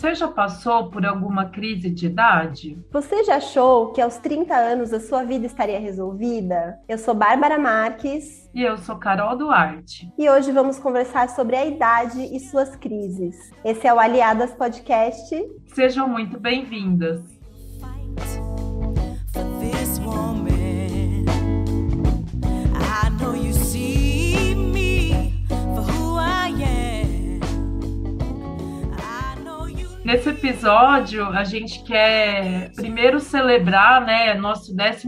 Você já passou por alguma crise de idade? Você já achou que aos 30 anos a sua vida estaria resolvida? Eu sou Bárbara Marques. E eu sou Carol Duarte. E hoje vamos conversar sobre a idade e suas crises. Esse é o Aliadas Podcast. Sejam muito bem-vindas. Nesse episódio, a gente quer primeiro celebrar, né, nosso 11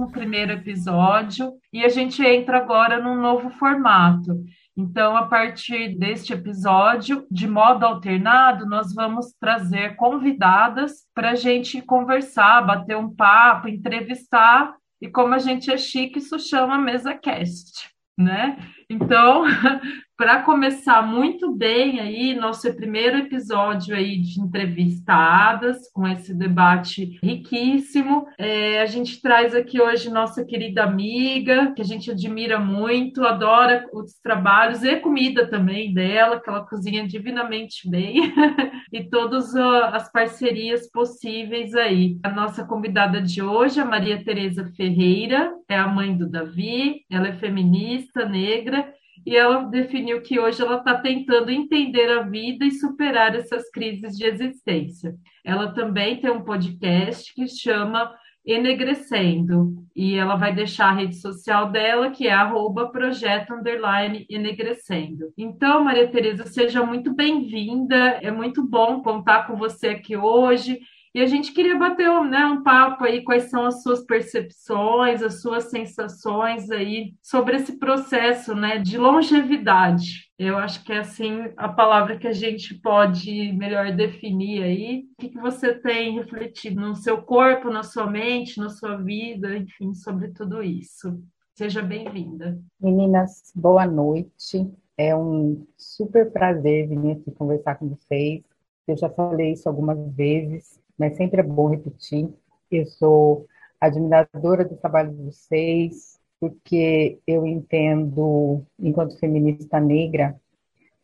episódio, e a gente entra agora num novo formato. Então, a partir deste episódio, de modo alternado, nós vamos trazer convidadas para a gente conversar, bater um papo, entrevistar, e como a gente é chique, isso chama mesa cast, né? Então, para começar muito bem aí, nosso primeiro episódio aí de entrevistadas, com esse debate riquíssimo, é, a gente traz aqui hoje nossa querida amiga, que a gente admira muito, adora os trabalhos e comida também dela, que ela cozinha divinamente bem, e todas as parcerias possíveis aí. A nossa convidada de hoje, a Maria Tereza Ferreira, é a mãe do Davi, ela é feminista, negra, e ela definiu que hoje ela está tentando entender a vida e superar essas crises de existência. Ela também tem um podcast que chama Enegrecendo, e ela vai deixar a rede social dela, que é arroba projeto underline enegrecendo. Então, Maria Tereza, seja muito bem-vinda, é muito bom contar com você aqui hoje e a gente queria bater né, um papo aí, quais são as suas percepções, as suas sensações aí sobre esse processo né, de longevidade. Eu acho que é assim a palavra que a gente pode melhor definir aí. O que, que você tem refletido no seu corpo, na sua mente, na sua vida, enfim, sobre tudo isso. Seja bem-vinda. Meninas, boa noite. É um super prazer vir aqui conversar com vocês. Eu já falei isso algumas vezes, mas sempre é bom repetir. Eu sou admiradora do trabalho de vocês, porque eu entendo, enquanto feminista negra,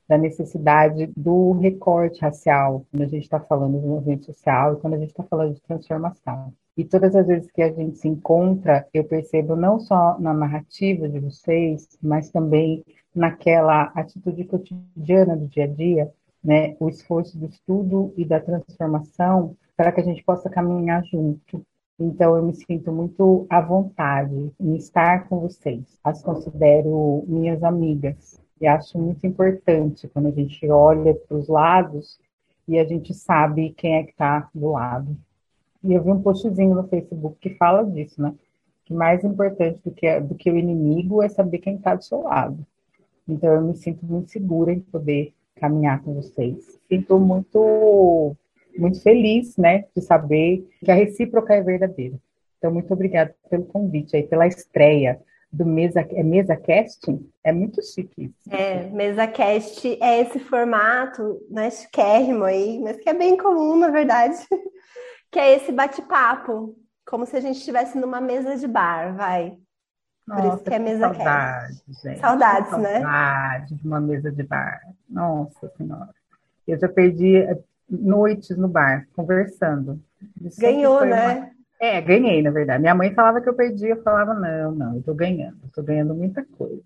da necessidade do recorte racial, quando a gente está falando de movimento social e quando a gente está falando de transformação. E todas as vezes que a gente se encontra, eu percebo não só na narrativa de vocês, mas também naquela atitude cotidiana do dia a dia, né, o esforço do estudo e da transformação para que a gente possa caminhar junto. Então, eu me sinto muito à vontade em estar com vocês. As considero minhas amigas. E acho muito importante quando a gente olha para os lados e a gente sabe quem é que está do lado. E eu vi um postzinho no Facebook que fala disso, né? Que mais importante do que, do que o inimigo é saber quem está do seu lado. Então, eu me sinto muito segura em poder caminhar com vocês. Sinto muito muito feliz, né, de saber que a recíproca é verdadeira. Então, muito obrigada pelo convite aí, pela estreia do Mesa, é Mesa Casting, é muito chique isso. É, Mesa Cast é esse formato, né, chiquérrimo aí, mas que é bem comum, na verdade, que é esse bate-papo, como se a gente estivesse numa mesa de bar, vai. Por Nossa, isso que é Mesa saudade. Gente, Saudades, né? Saudade de uma mesa de bar. Nossa Senhora. Eu já perdi, noites no bar, conversando. Ganhou, né? Uma... É, ganhei, na verdade. Minha mãe falava que eu perdia, eu falava, não, não, eu tô ganhando, eu tô ganhando muita coisa.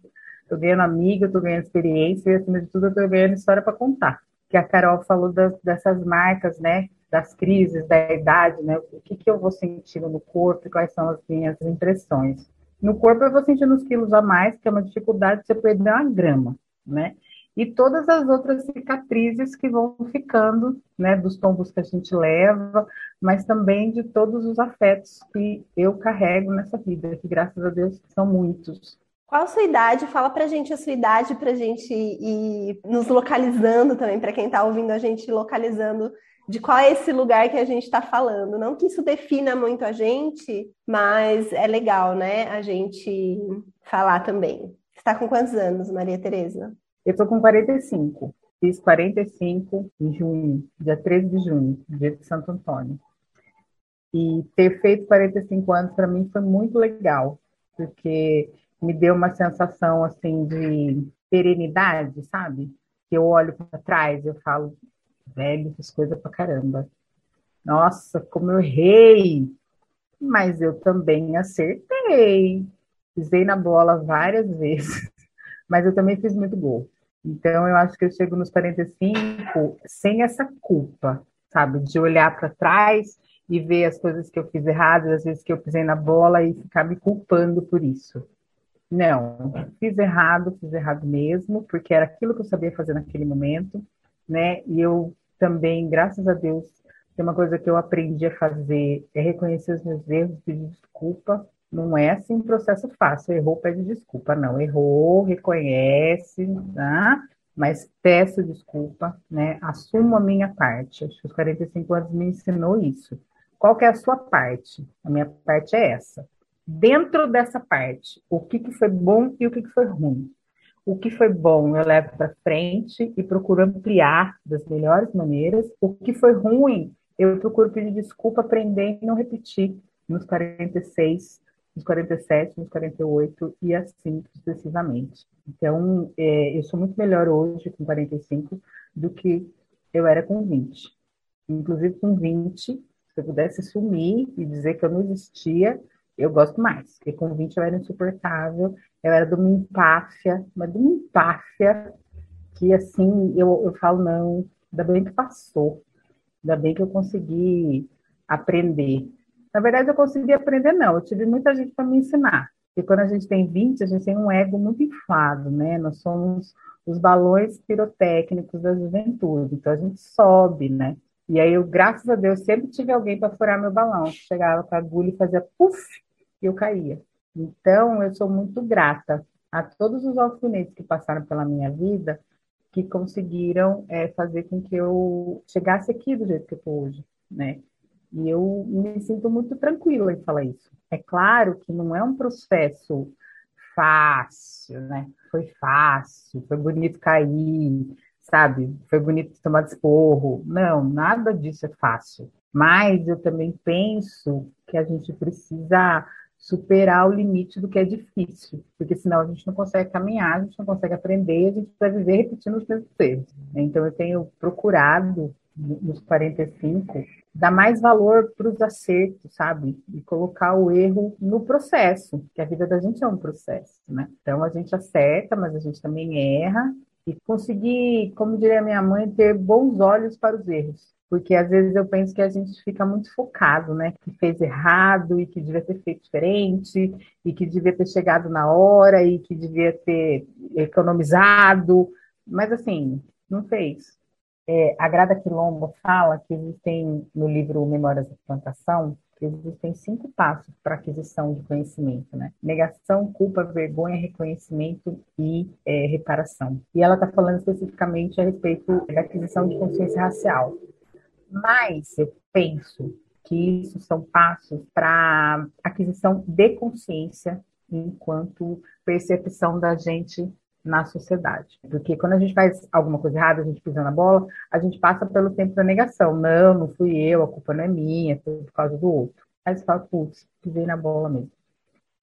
Tô ganhando amiga, tô ganhando experiência e, acima de tudo, eu tô ganhando história para contar. Que a Carol falou das, dessas marcas, né? Das crises, da idade, né? O que, que eu vou sentindo no corpo e quais são as minhas impressões. No corpo, eu vou sentindo uns quilos a mais, que é uma dificuldade de você perder uma grama, né? e todas as outras cicatrizes que vão ficando, né, dos tombos que a gente leva, mas também de todos os afetos que eu carrego nessa vida, que graças a Deus são muitos. Qual a sua idade? Fala pra gente a sua idade, pra gente ir nos localizando também, para quem está ouvindo a gente localizando de qual é esse lugar que a gente está falando. Não que isso defina muito a gente, mas é legal, né, a gente falar também. Está com quantos anos, Maria Tereza? Eu tô com 45. Fiz 45 em junho, dia 13 de junho, dia de Santo Antônio. E ter feito 45 anos para mim foi muito legal, porque me deu uma sensação assim de serenidade, sabe? Que eu olho para trás, eu falo, velho, fiz coisa pra caramba. Nossa, como eu errei! Mas eu também acertei. Pisei na bola várias vezes, mas eu também fiz muito gol. Então, eu acho que eu chego nos 45 sem essa culpa, sabe? De olhar para trás e ver as coisas que eu fiz errado, as vezes que eu pisei na bola e ficar me culpando por isso. Não, fiz errado, fiz errado mesmo, porque era aquilo que eu sabia fazer naquele momento, né? E eu também, graças a Deus, tem uma coisa que eu aprendi a fazer é reconhecer os meus erros, pedir desculpa. Não é assim um processo fácil. Errou, pede desculpa. Não, errou, reconhece, tá? mas peço desculpa, né? Assumo a minha parte. Acho que os 45 anos me ensinou isso. Qual que é a sua parte? A minha parte é essa. Dentro dessa parte, o que, que foi bom e o que, que foi ruim? O que foi bom eu levo para frente e procuro ampliar das melhores maneiras. O que foi ruim, eu procuro pedir desculpa, aprender e não repetir nos 46, nos 47, nos 48 e assim sucessivamente. Então, é, eu sou muito melhor hoje com 45 do que eu era com 20. Inclusive, com 20, se eu pudesse sumir e dizer que eu não existia, eu gosto mais. Porque com 20 eu era insuportável, eu era de uma empáfia, mas de uma empáfia que, assim, eu, eu falo, não, ainda bem que passou, ainda bem que eu consegui aprender. Na verdade, eu consegui aprender, não. Eu tive muita gente para me ensinar. E quando a gente tem 20, a gente tem um ego muito inflado, né? Nós somos os balões pirotécnicos da juventude. Então, a gente sobe, né? E aí, eu, graças a Deus, sempre tive alguém para furar meu balão. Chegava com a agulha e fazia puf, e eu caía. Então, eu sou muito grata a todos os alfinetes que passaram pela minha vida, que conseguiram é, fazer com que eu chegasse aqui do jeito que eu estou hoje, né? E eu me sinto muito tranquila em falar isso. É claro que não é um processo fácil, né? Foi fácil, foi bonito cair, sabe? Foi bonito tomar desporro. Não, nada disso é fácil. Mas eu também penso que a gente precisa superar o limite do que é difícil, porque senão a gente não consegue caminhar, a gente não consegue aprender, a gente vai viver repetindo os mesmos erros. Então eu tenho procurado nos 45 dar mais valor para os acertos, sabe? E colocar o erro no processo, que a vida da gente é um processo, né? Então a gente acerta, mas a gente também erra e conseguir, como diria minha mãe, ter bons olhos para os erros. Porque às vezes eu penso que a gente fica muito focado, né? Que fez errado e que devia ter feito diferente e que devia ter chegado na hora e que devia ter economizado. Mas assim, não fez é, a Grada Quilombo fala que existem, no livro Memórias da Plantação, que existem cinco passos para aquisição de conhecimento, né? Negação, culpa, vergonha, reconhecimento e é, reparação. E ela está falando especificamente a respeito da aquisição de consciência racial. Mas eu penso que isso são passos para aquisição de consciência enquanto percepção da gente na sociedade. Porque quando a gente faz alguma coisa errada, a gente pisa na bola, a gente passa pelo tempo da negação. Não, não fui eu, a culpa não é minha, foi por causa do outro. Aí você fala, putz, pisei na bola mesmo.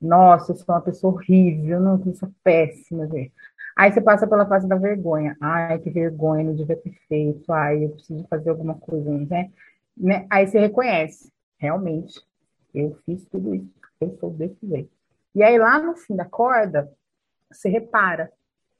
Nossa, eu sou uma pessoa horrível, não, eu sou péssima. Gente. Aí você passa pela fase da vergonha. Ai, que vergonha, não devia ter feito. Ai, eu preciso fazer alguma coisa, né? né? Aí você reconhece, realmente, eu fiz tudo isso, eu sou desse jeito. E aí lá no fim da corda, você repara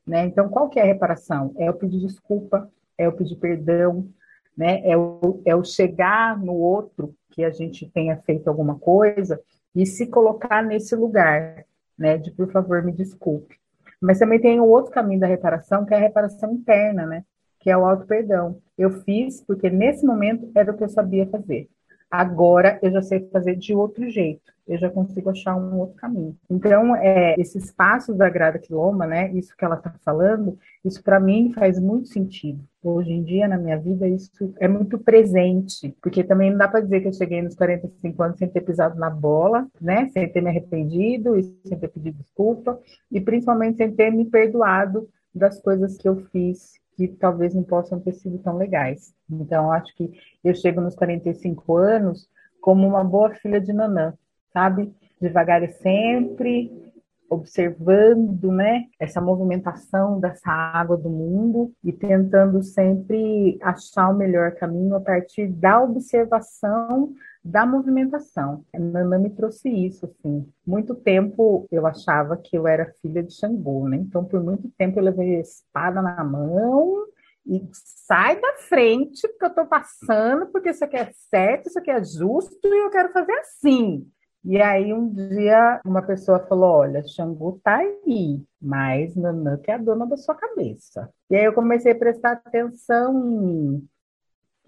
né? Então, qual que é a reparação? É o pedir desculpa, é o pedir perdão, né? é, o, é o chegar no outro que a gente tenha feito alguma coisa e se colocar nesse lugar, né? de por favor, me desculpe. Mas também tem o outro caminho da reparação, que é a reparação interna, né? que é o auto-perdão. Eu fiz porque nesse momento era o que eu sabia fazer. Agora eu já sei fazer de outro jeito eu já consigo achar um outro caminho. Então, é, esses passos da Grada Quiloma, né, isso que ela está falando, isso para mim faz muito sentido. Hoje em dia, na minha vida, isso é muito presente, porque também não dá para dizer que eu cheguei nos 45 anos sem ter pisado na bola, né, sem ter me arrependido e sem ter pedido desculpa, e principalmente sem ter me perdoado das coisas que eu fiz que talvez não possam ter sido tão legais. Então, acho que eu chego nos 45 anos como uma boa filha de Nanã, sabe? Devagar e sempre, observando, né, essa movimentação dessa água do mundo e tentando sempre achar o melhor caminho a partir da observação da movimentação. A Nanã me trouxe isso, assim. Muito tempo eu achava que eu era filha de Xangô, né? Então, por muito tempo eu levei a espada na mão e sai da frente porque eu estou passando, porque isso aqui é certo, isso aqui é justo e eu quero fazer assim. E aí um dia uma pessoa falou, olha, Xangu tá aí, mas Nanã que é a dona da sua cabeça. E aí eu comecei a prestar atenção em mim,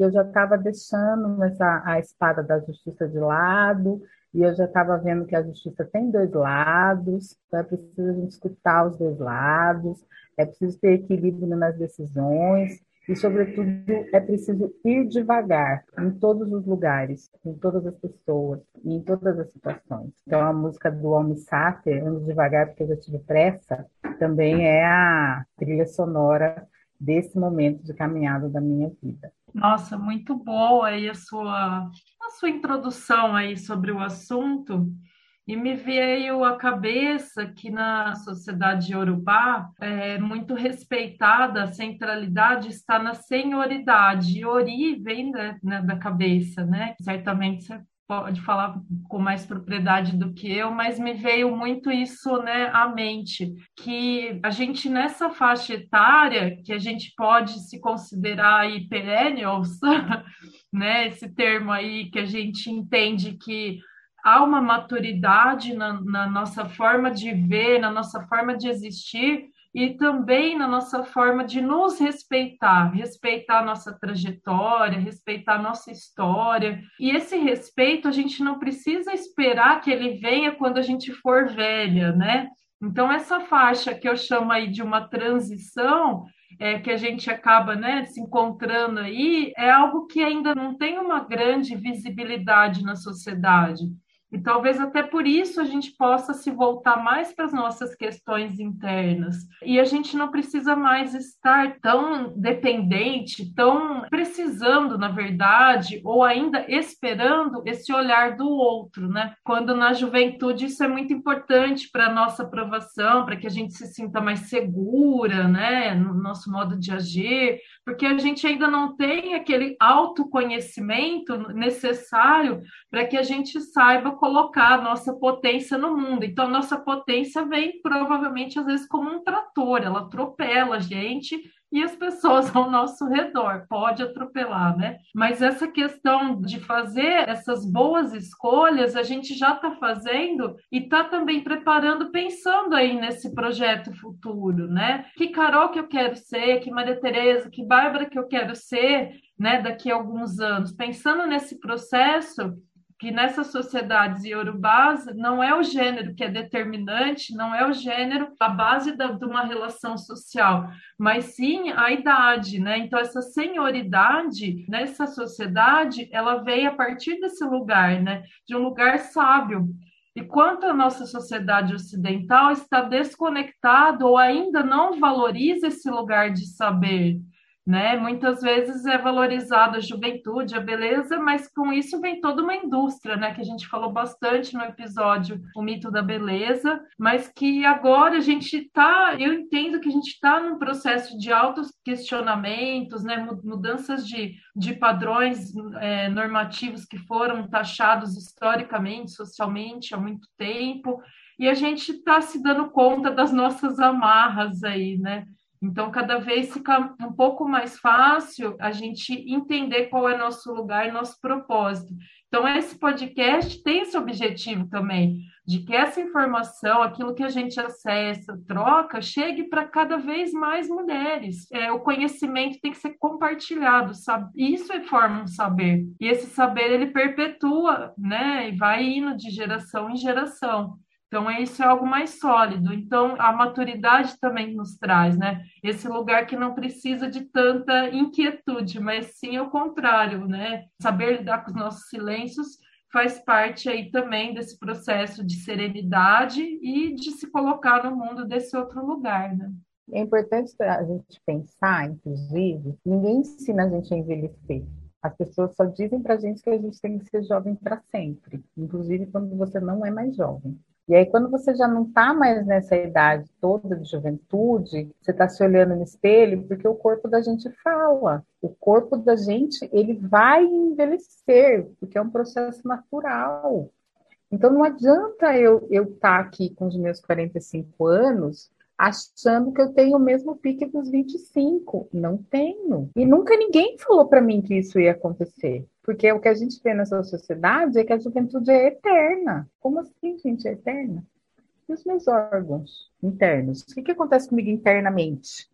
eu já estava deixando essa, a espada da justiça de lado, e eu já estava vendo que a justiça tem dois lados, então é preciso a gente escutar os dois lados, é preciso ter equilíbrio nas decisões, e, sobretudo, é preciso ir devagar em todos os lugares, em todas as pessoas e em todas as situações. Então, a música do Almi Sater, Ando Devagar Porque Eu Já Tive Pressa, também é a trilha sonora desse momento de caminhada da minha vida. Nossa, muito boa aí a sua, a sua introdução aí sobre o assunto. E me veio à cabeça que na sociedade iorubá é muito respeitada, a centralidade está na senhoridade. Ori vem da, né, da cabeça, né? Certamente você pode falar com mais propriedade do que eu, mas me veio muito isso né, à mente, que a gente nessa faixa etária, que a gente pode se considerar aí perennials, né, esse termo aí que a gente entende que há uma maturidade na, na nossa forma de ver, na nossa forma de existir, e também na nossa forma de nos respeitar, respeitar a nossa trajetória, respeitar a nossa história. E esse respeito a gente não precisa esperar que ele venha quando a gente for velha, né? Então essa faixa que eu chamo aí de uma transição, é, que a gente acaba né, se encontrando aí, é algo que ainda não tem uma grande visibilidade na sociedade. E talvez até por isso a gente possa se voltar mais para as nossas questões internas. E a gente não precisa mais estar tão dependente, tão precisando, na verdade, ou ainda esperando esse olhar do outro, né? Quando na juventude isso é muito importante para a nossa aprovação, para que a gente se sinta mais segura, né, no nosso modo de agir, porque a gente ainda não tem aquele autoconhecimento necessário para que a gente saiba colocar a nossa potência no mundo. Então, nossa potência vem provavelmente, às vezes, como um trator, ela atropela a gente e as pessoas ao nosso redor. Pode atropelar, né? Mas essa questão de fazer essas boas escolhas, a gente já está fazendo e está também preparando, pensando aí nesse projeto futuro, né? Que Carol que eu quero ser, que Maria Tereza, que Bárbara que eu quero ser, né? Daqui a alguns anos. Pensando nesse processo, que nessas sociedades iorubás não é o gênero que é determinante, não é o gênero a base da, de uma relação social, mas sim a idade, né? Então essa senioridade nessa sociedade, ela veio a partir desse lugar, né? De um lugar sábio. E quanto a nossa sociedade ocidental está desconectada ou ainda não valoriza esse lugar de saber, né? Muitas vezes é valorizada a juventude, a beleza, mas com isso vem toda uma indústria, né? Que a gente falou bastante no episódio O Mito da Beleza, mas que agora a gente está, eu entendo que a gente está num processo de altos questionamentos, né? Mudanças de, de padrões é, normativos que foram taxados historicamente, socialmente há muito tempo, e a gente está se dando conta das nossas amarras aí, né? Então, cada vez fica um pouco mais fácil a gente entender qual é nosso lugar nosso propósito. Então, esse podcast tem esse objetivo também, de que essa informação, aquilo que a gente acessa, troca, chegue para cada vez mais mulheres. É, o conhecimento tem que ser compartilhado, sabe? Isso é forma um saber. E esse saber, ele perpetua, né? E vai indo de geração em geração. Então, isso é algo mais sólido. Então, a maturidade também nos traz, né? Esse lugar que não precisa de tanta inquietude, mas sim o contrário, né? Saber lidar com os nossos silêncios faz parte aí também desse processo de serenidade e de se colocar no mundo desse outro lugar, né? É importante a gente pensar, inclusive, ninguém ensina a gente a envelhecer. As pessoas só dizem para a gente que a gente tem que ser jovem para sempre, inclusive quando você não é mais jovem. E aí, quando você já não está mais nessa idade toda de juventude, você está se olhando no espelho, porque o corpo da gente fala. O corpo da gente, ele vai envelhecer, porque é um processo natural. Então, não adianta eu estar tá aqui com os meus 45 anos achando que eu tenho o mesmo pique dos 25. Não tenho. E nunca ninguém falou para mim que isso ia acontecer. Porque o que a gente vê nessa sociedade é que a juventude é eterna. Como assim, gente, é eterna? E os meus órgãos internos? O que, que acontece comigo internamente?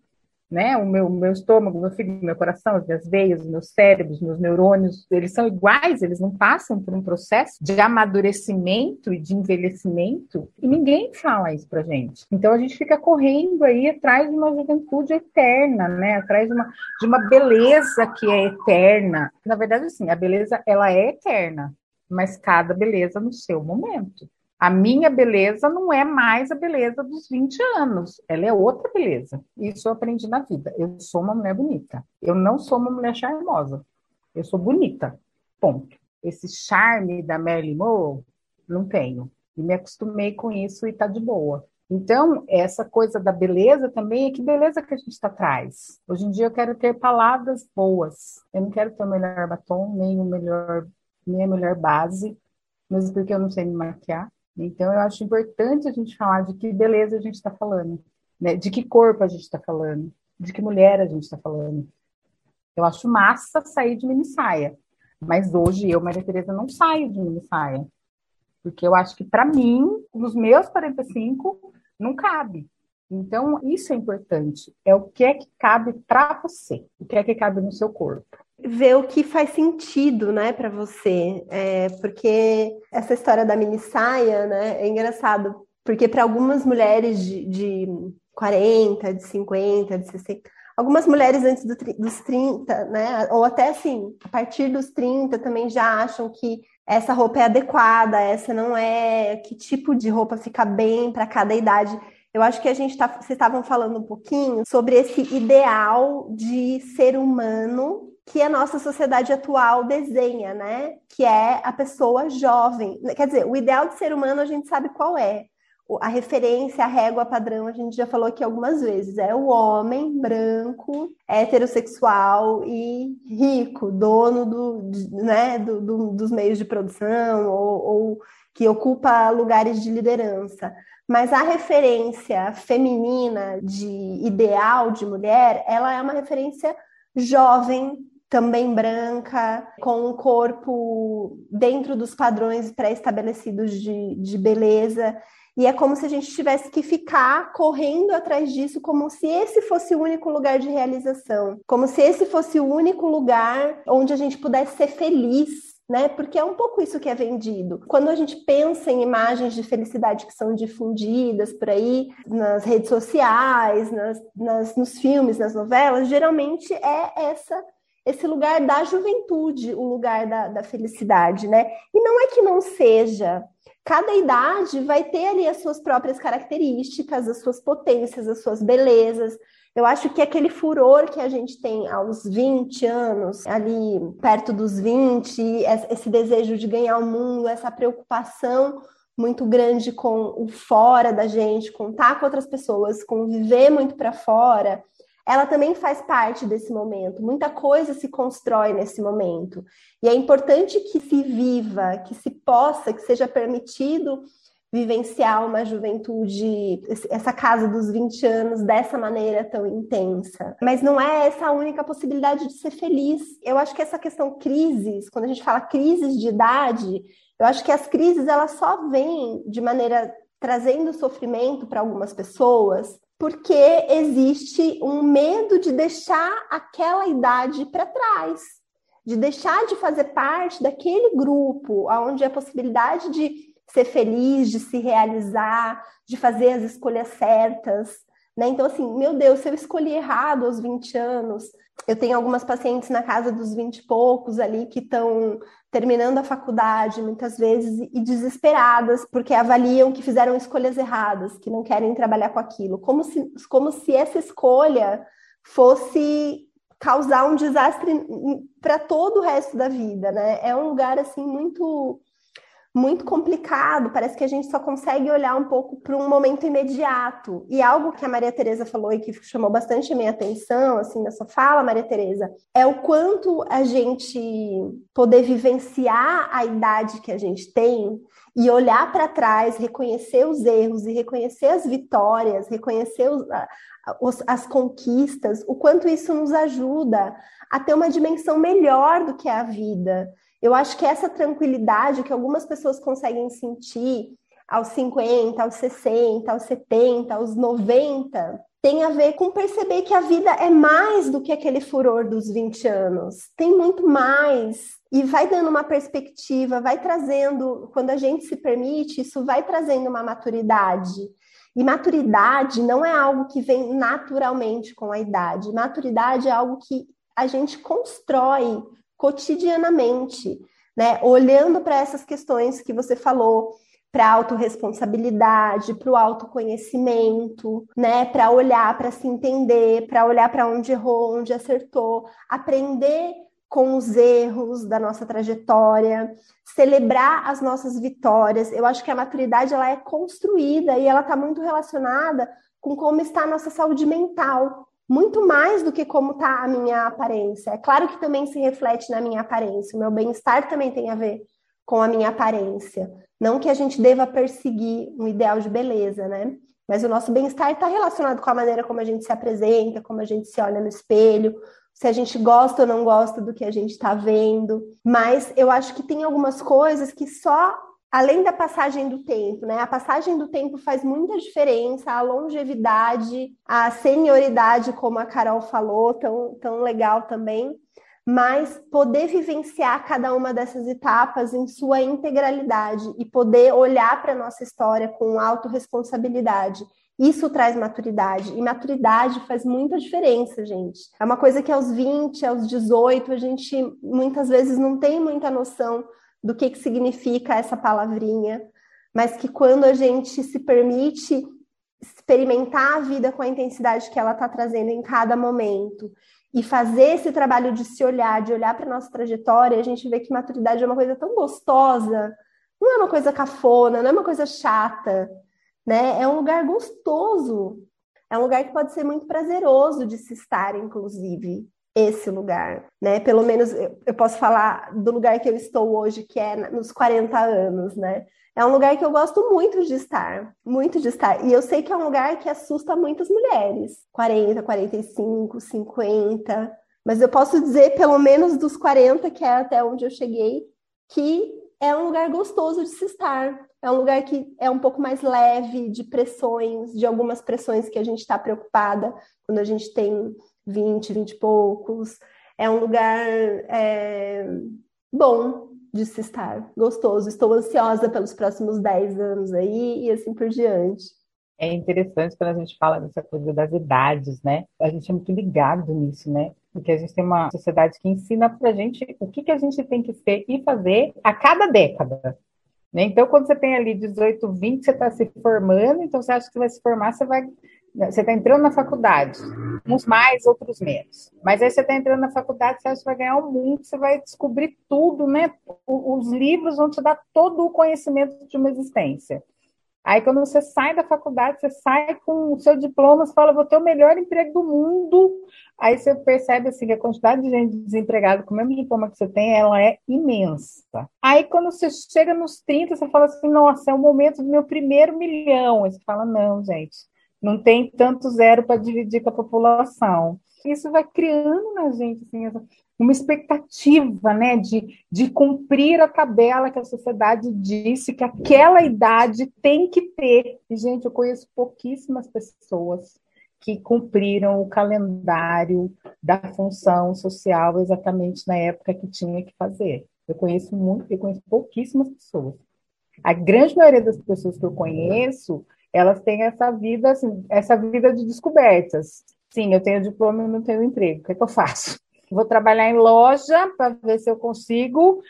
Né? O meu, meu estômago, meu fígado, meu coração, as minhas veias, os meus cérebros, meus neurônios, eles são iguais, eles não passam por um processo de amadurecimento e de envelhecimento, e ninguém fala isso pra gente. Então a gente fica correndo aí atrás de uma juventude eterna, né? Atrás de uma, de uma beleza que é eterna. Na verdade, assim, a beleza, ela é eterna, mas cada beleza no seu momento. A minha beleza não é mais a beleza dos 20 anos, ela é outra beleza. Isso eu aprendi na vida. Eu sou uma mulher bonita. Eu não sou uma mulher charmosa. Eu sou bonita. Ponto. Esse charme da Marilyn Monroe, não tenho. E me acostumei com isso e tá de boa. Então, essa coisa da beleza também é que beleza que a gente está atrás. Hoje em dia eu quero ter palavras boas. Eu não quero ter o melhor batom, nem o melhor, nem a melhor base, mesmo porque eu não sei me maquiar. Então, eu acho importante a gente falar de que beleza a gente está falando, né? de que corpo a gente está falando, de que mulher a gente está falando. Eu acho massa sair de mini saia, mas hoje eu, Maria Tereza, não saio de mini saia, porque eu acho que para mim, nos meus 45, não cabe. Então, isso é importante. É o que é que cabe para você, o que é que cabe no seu corpo ver o que faz sentido, né, para você, é, porque essa história da mini saia, né, é engraçado, porque para algumas mulheres de, de 40, de 50, de 60, algumas mulheres antes do, dos 30, né, ou até assim, a partir dos 30 também já acham que essa roupa é adequada, essa não é, que tipo de roupa fica bem para cada idade. Eu acho que a gente tá, vocês estavam falando um pouquinho sobre esse ideal de ser humano que a nossa sociedade atual desenha, né? Que é a pessoa jovem. Quer dizer, o ideal de ser humano a gente sabe qual é. A referência, a régua padrão, a gente já falou aqui algumas vezes. É o homem branco, heterossexual e rico, dono do, né, do, do, dos meios de produção ou, ou que ocupa lugares de liderança. Mas a referência feminina de ideal de mulher, ela é uma referência jovem, também branca, com um corpo dentro dos padrões pré-estabelecidos de, de beleza. E é como se a gente tivesse que ficar correndo atrás disso, como se esse fosse o único lugar de realização, como se esse fosse o único lugar onde a gente pudesse ser feliz. Né? Porque é um pouco isso que é vendido. Quando a gente pensa em imagens de felicidade que são difundidas por aí nas redes sociais, nas, nas, nos filmes, nas novelas, geralmente é essa esse lugar da juventude, o lugar da, da felicidade, né? E não é que não seja. Cada idade vai ter ali as suas próprias características, as suas potências, as suas belezas. Eu acho que aquele furor que a gente tem aos 20 anos, ali perto dos 20, esse desejo de ganhar o mundo, essa preocupação muito grande com o fora da gente, com estar com outras pessoas, com viver muito para fora, ela também faz parte desse momento. Muita coisa se constrói nesse momento. E é importante que se viva, que se possa, que seja permitido vivenciar uma juventude, essa casa dos 20 anos dessa maneira tão intensa. Mas não é essa a única possibilidade de ser feliz. Eu acho que essa questão crises, quando a gente fala crises de idade, eu acho que as crises elas só vêm de maneira trazendo sofrimento para algumas pessoas, porque existe um medo de deixar aquela idade para trás, de deixar de fazer parte daquele grupo onde a possibilidade de ser feliz, de se realizar, de fazer as escolhas certas. Né? Então, assim, meu Deus, se eu escolhi errado aos 20 anos, eu tenho algumas pacientes na casa dos 20 e poucos ali que estão terminando a faculdade, muitas vezes, e desesperadas, porque avaliam que fizeram escolhas erradas, que não querem trabalhar com aquilo, como se, como se essa escolha fosse causar um desastre para todo o resto da vida, né? É um lugar assim muito muito complicado, parece que a gente só consegue olhar um pouco para um momento imediato. E algo que a Maria Tereza falou e que chamou bastante a minha atenção, assim, na sua fala, Maria Tereza, é o quanto a gente poder vivenciar a idade que a gente tem e olhar para trás, reconhecer os erros e reconhecer as vitórias, reconhecer os, os, as conquistas, o quanto isso nos ajuda a ter uma dimensão melhor do que é a vida. Eu acho que essa tranquilidade que algumas pessoas conseguem sentir aos 50, aos 60, aos 70, aos 90, tem a ver com perceber que a vida é mais do que aquele furor dos 20 anos. Tem muito mais. E vai dando uma perspectiva, vai trazendo, quando a gente se permite, isso vai trazendo uma maturidade. E maturidade não é algo que vem naturalmente com a idade. Maturidade é algo que a gente constrói cotidianamente, né? Olhando para essas questões que você falou, para a autorresponsabilidade, para o autoconhecimento, né? Para olhar, para se entender, para olhar para onde errou, onde acertou, aprender com os erros da nossa trajetória, celebrar as nossas vitórias. Eu acho que a maturidade ela é construída e ela está muito relacionada com como está a nossa saúde mental muito mais do que como está a minha aparência. É claro que também se reflete na minha aparência, o meu bem-estar também tem a ver com a minha aparência. Não que a gente deva perseguir um ideal de beleza, né? Mas o nosso bem-estar está relacionado com a maneira como a gente se apresenta, como a gente se olha no espelho, se a gente gosta ou não gosta do que a gente está vendo. Mas eu acho que tem algumas coisas que só além da passagem do tempo, né? A passagem do tempo faz muita diferença, a longevidade, a senioridade, como a Carol falou, tão, tão legal também, mas poder vivenciar cada uma dessas etapas em sua integralidade e poder olhar para a nossa história com autorresponsabilidade. Isso traz maturidade. E maturidade faz muita diferença, gente. É uma coisa que aos 20, aos 18, a gente muitas vezes não tem muita noção do que, que significa essa palavrinha, mas que quando a gente se permite experimentar a vida com a intensidade que ela está trazendo em cada momento e fazer esse trabalho de se olhar, de olhar para nossa trajetória, a gente vê que maturidade é uma coisa tão gostosa, não é uma coisa cafona, não é uma coisa chata, né? É um lugar gostoso, é um lugar que pode ser muito prazeroso de se estar, inclusive esse lugar, né? Pelo menos eu posso falar do lugar que eu estou hoje, que é nos 40 anos, né? É um lugar que eu gosto muito de estar, muito de estar. E eu sei que é um lugar que assusta muitas mulheres, 40, 45, 50, mas eu posso dizer pelo menos dos 40, que é até onde eu cheguei, que é um lugar gostoso de se estar. É um lugar que é um pouco mais leve de pressões, de algumas pressões que a gente está preocupada quando a gente tem 20, 20 e poucos. É um lugar é, bom de se estar, gostoso. Estou ansiosa pelos próximos 10 anos aí e assim por diante. É interessante quando a gente fala dessa coisa das idades, né? A gente é muito ligado nisso, né? Porque a gente tem uma sociedade que ensina pra gente o que, que a gente tem que ser e fazer a cada década. Né? Então, quando você tem ali 18, 20, você está se formando, então você acha que vai se formar, você vai você está entrando na faculdade, uns mais, outros menos. Mas aí você está entrando na faculdade, você vai ganhar um mundo, você vai descobrir tudo, né? Os livros vão te dar todo o conhecimento de uma existência. Aí, quando você sai da faculdade, você sai com o seu diploma, você fala, vou ter o melhor emprego do mundo. Aí você percebe, assim, que a quantidade de gente desempregada com o mesmo diploma que você tem, ela é imensa. Aí, quando você chega nos 30, você fala assim, nossa, é o momento do meu primeiro milhão. Aí você fala, não, gente, não tem tanto zero para dividir com a população. Isso vai criando na gente assim, uma expectativa né, de, de cumprir a tabela que a sociedade disse que aquela idade tem que ter. E, gente, eu conheço pouquíssimas pessoas que cumpriram o calendário da função social exatamente na época que tinha que fazer. Eu conheço muito, eu conheço pouquíssimas pessoas. A grande maioria das pessoas que eu conheço elas têm essa vida, assim, essa vida de descobertas. Sim, eu tenho diploma e não tenho emprego. O que, é que eu faço? Vou trabalhar em loja para ver se eu consigo,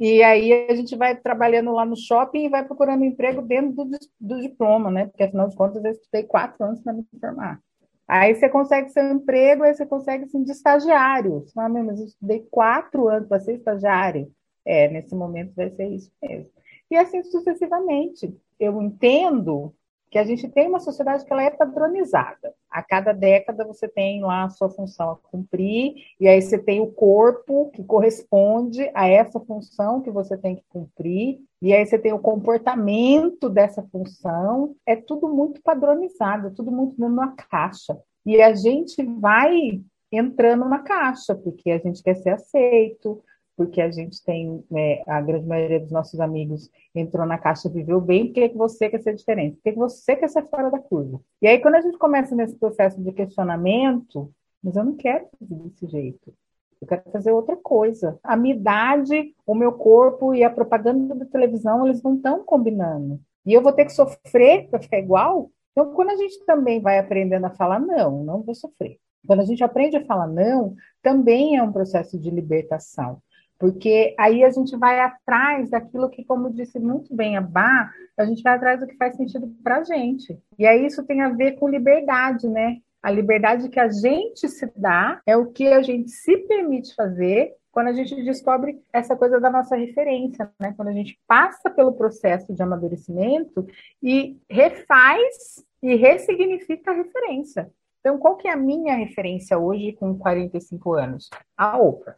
e aí a gente vai trabalhando lá no shopping e vai procurando emprego dentro do, do diploma, né? Porque afinal de contas eu estudei quatro anos para me formar. Aí você consegue seu emprego, aí você consegue assim, de estagiário. Você fala, mas eu estudei quatro anos para ser estagiário. É, nesse momento vai ser isso mesmo. e assim sucessivamente. Eu entendo que a gente tem uma sociedade que ela é padronizada. A cada década você tem lá a sua função a cumprir, e aí você tem o corpo que corresponde a essa função que você tem que cumprir, e aí você tem o comportamento dessa função. É tudo muito padronizado, é tudo muito numa caixa. E a gente vai entrando na caixa, porque a gente quer ser aceito, porque a gente tem, né, a grande maioria dos nossos amigos entrou na caixa, viveu bem, por que, você quer ser diferente? Por que você quer ser fora da curva? E aí, quando a gente começa nesse processo de questionamento, mas eu não quero fazer desse jeito. Eu quero fazer outra coisa. A minha idade, o meu corpo e a propaganda da televisão, eles não estão combinando. E eu vou ter que sofrer para ficar igual? Então, quando a gente também vai aprendendo a falar, não, não vou sofrer. Quando a gente aprende a falar não, também é um processo de libertação. Porque aí a gente vai atrás daquilo que, como disse muito bem a Bá, a gente vai atrás do que faz sentido para a gente. E aí isso tem a ver com liberdade, né? A liberdade que a gente se dá é o que a gente se permite fazer quando a gente descobre essa coisa da nossa referência, né? Quando a gente passa pelo processo de amadurecimento e refaz e ressignifica a referência. Então, qual que é a minha referência hoje com 45 anos? A Oprah.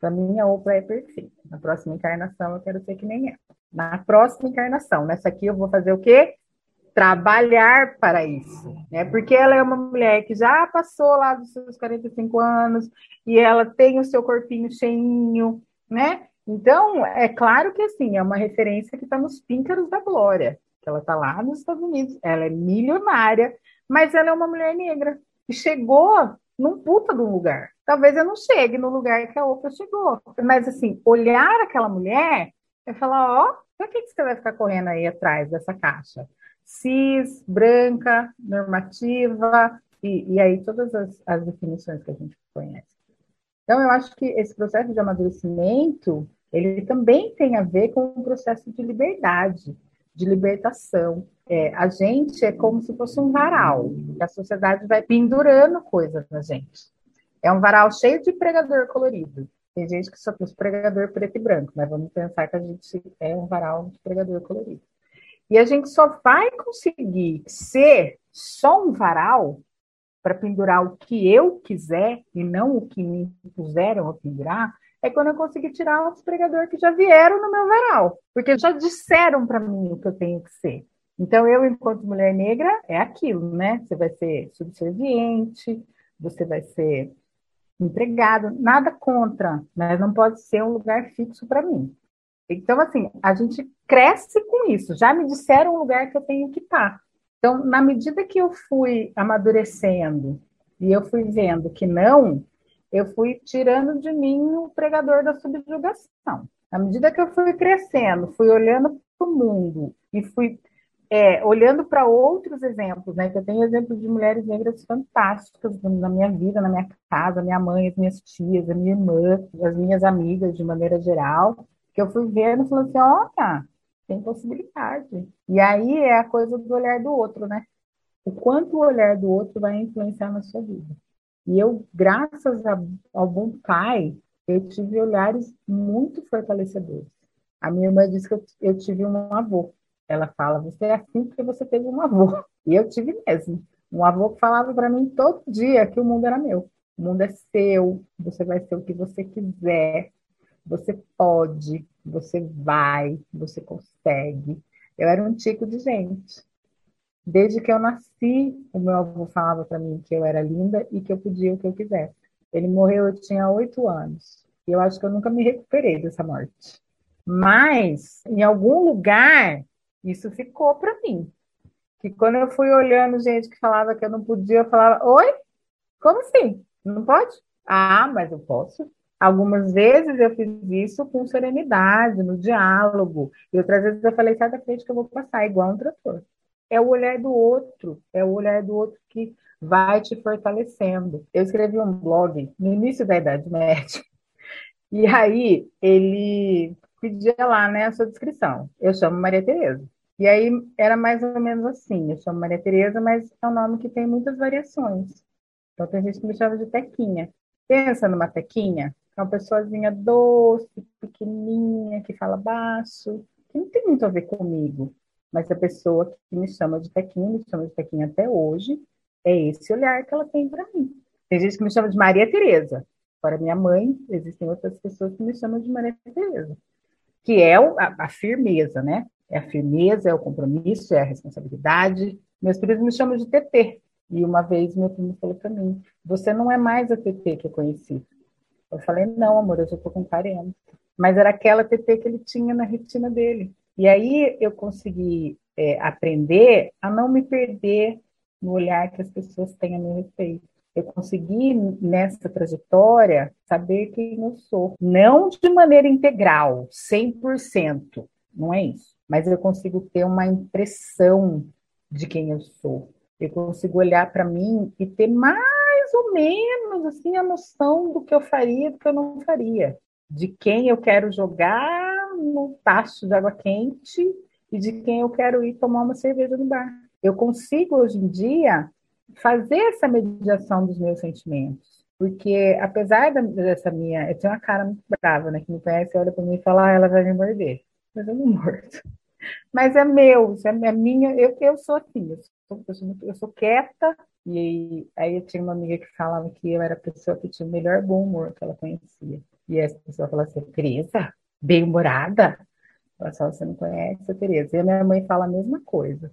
Para mim, a Oprah é perfeita. Na próxima encarnação, eu quero ser que nem ela. Na próxima encarnação, nessa aqui, eu vou fazer o quê? Trabalhar para isso. Né? Porque ela é uma mulher que já passou lá dos seus 45 anos e ela tem o seu corpinho cheinho, né? Então, é claro que assim, é uma referência que está nos píncaros da glória, que ela está lá nos Estados Unidos, ela é milionária, mas ela é uma mulher negra e chegou num puta de um lugar. Talvez eu não chegue no lugar que a outra chegou. Mas, assim, olhar aquela mulher e falar: ó, pra que, que você vai ficar correndo aí atrás dessa caixa? Cis, branca, normativa, e, e aí todas as, as definições que a gente conhece. Então, eu acho que esse processo de amadurecimento, ele também tem a ver com um processo de liberdade, de libertação. É, a gente é como se fosse um varal, a sociedade vai pendurando coisas na gente. É um varal cheio de pregador colorido. Tem gente que só tem pregador preto e branco, mas vamos pensar que a gente é um varal de pregador colorido. E a gente só vai conseguir ser só um varal para pendurar o que eu quiser e não o que me puseram a pendurar, é quando eu conseguir tirar os pregadores que já vieram no meu varal, porque já disseram para mim o que eu tenho que ser. Então, eu, enquanto mulher negra, é aquilo, né? Você vai ser subserviente, você vai ser empregado, nada contra, mas não pode ser um lugar fixo para mim. Então, assim, a gente cresce com isso. Já me disseram o lugar que eu tenho que estar. Tá. Então, na medida que eu fui amadurecendo e eu fui vendo que não, eu fui tirando de mim o pregador da subjugação. À medida que eu fui crescendo, fui olhando para o mundo e fui é, olhando para outros exemplos, né? Eu tenho exemplos de mulheres negras fantásticas na minha vida, na minha casa, minha mãe, as minhas tias, a minha irmã, as minhas amigas, de maneira geral, que eu fui vendo e falei assim, olha, tem possibilidade. E aí é a coisa do olhar do outro, né? O quanto o olhar do outro vai influenciar na sua vida. E eu, graças a, ao bom pai, eu tive olhares muito fortalecedores. A minha irmã disse que eu, eu tive um avô ela fala, você é assim porque você teve um avô. E eu tive mesmo. Um avô que falava para mim todo dia que o mundo era meu. O mundo é seu, você vai ser o que você quiser, você pode, você vai, você consegue. Eu era um tico de gente. Desde que eu nasci, o meu avô falava para mim que eu era linda e que eu podia o que eu quisesse. Ele morreu, eu tinha oito anos. E eu acho que eu nunca me recuperei dessa morte. Mas, em algum lugar, isso ficou para mim. Que quando eu fui olhando gente que falava que eu não podia, eu falava: Oi? Como assim? Não pode? Ah, mas eu posso. Algumas vezes eu fiz isso com serenidade, no diálogo. E outras vezes eu falei: sai da frente que eu vou passar, igual um trator. É o olhar do outro, é o olhar do outro que vai te fortalecendo. Eu escrevi um blog no início da Idade Média. E aí ele pedia lá, né, a sua descrição. Eu chamo Maria Tereza. E aí era mais ou menos assim, eu chamo Maria Tereza, mas é um nome que tem muitas variações. Então tem gente que me chama de Tequinha. Pensa numa Tequinha, é uma pessoazinha doce, pequenininha, que fala baixo, que não tem muito a ver comigo, mas a pessoa que me chama de Tequinha, me chama de Tequinha até hoje, é esse olhar que ela tem para mim. Tem gente que me chama de Maria Tereza. Para minha mãe, existem outras pessoas que me chamam de Maria Tereza, que é a, a firmeza, né? É a firmeza, é o compromisso, é a responsabilidade. Meus filhos me chamam de TT. E uma vez meu primo falou para mim: Você não é mais a TT que eu conheci. Eu falei: Não, amor, eu já estou com 40. Mas era aquela TT que ele tinha na retina dele. E aí eu consegui é, aprender a não me perder no olhar que as pessoas têm a meu respeito. Eu consegui, nessa trajetória, saber quem eu sou. Não de maneira integral, 100%, não é isso. Mas eu consigo ter uma impressão de quem eu sou. Eu consigo olhar para mim e ter mais ou menos assim a noção do que eu faria, do que eu não faria, de quem eu quero jogar no tacho de água quente e de quem eu quero ir tomar uma cerveja no bar. Eu consigo hoje em dia fazer essa mediação dos meus sentimentos. Porque, apesar dessa minha. Eu tenho uma cara muito brava, né? Que me conhece, olha para mim e fala, ah, ela vai me morder. Mas eu não mordo. Mas é meu, é minha. Eu, eu sou assim, eu sou, eu sou, eu sou quieta. E aí eu tinha uma amiga que falava que eu era a pessoa que tinha o melhor bom humor que ela conhecia. E essa pessoa falava assim, Tereza, bem-humorada? Ela só você não conhece a Tereza. E a minha mãe fala a mesma coisa.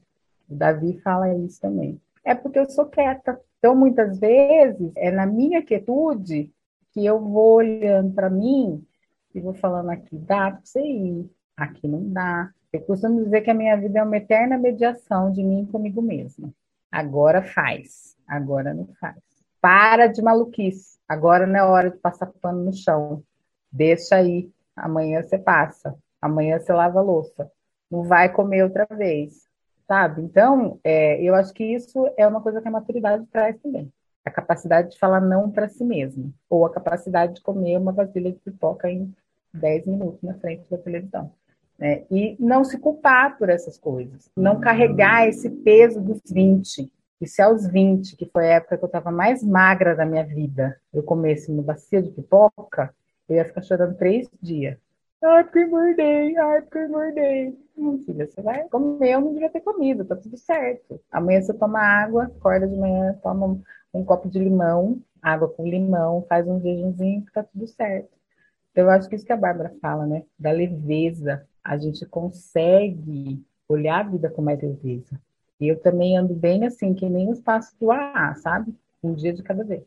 O Davi fala isso também é porque eu sou quieta. Então, muitas vezes, é na minha quietude que eu vou olhando para mim e vou falando aqui, dá para você ir, aqui não dá. Eu costumo dizer que a minha vida é uma eterna mediação de mim comigo mesma. Agora faz, agora não faz. Para de maluquice. Agora não é hora de passar pano no chão. Deixa aí. Amanhã você passa. Amanhã você lava a louça. Não vai comer outra vez sabe? Então, é, eu acho que isso é uma coisa que a maturidade traz também. A capacidade de falar não para si mesmo, ou a capacidade de comer uma vasilha de pipoca em 10 minutos na frente da televisão. Né? E não se culpar por essas coisas, não carregar esse peso dos 20. E se aos 20, que foi a época que eu estava mais magra da minha vida, eu comesse uma bacia de pipoca, eu ia ficar chorando três dias. Ai, porque engordei, ai, porque engordei. Não, filha, você vai comer, eu não devia ter comido, tá tudo certo. Amanhã você toma água, acorda de manhã, toma um, um copo de limão, água com limão, faz um jejumzinho, tá tudo certo. Então, eu acho que isso que a Bárbara fala, né? Da leveza. A gente consegue olhar a vida com mais leveza. E eu também ando bem assim, que nem os passos do AA, sabe? Um dia de cada vez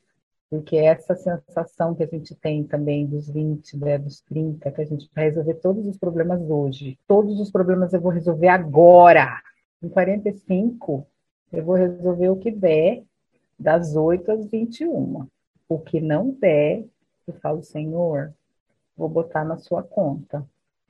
porque essa sensação que a gente tem também dos 20, né, dos 30, que a gente vai resolver todos os problemas hoje. Todos os problemas eu vou resolver agora. Em 45, eu vou resolver o que der, das 8 às 21. O que não der, eu falo, Senhor, vou botar na sua conta.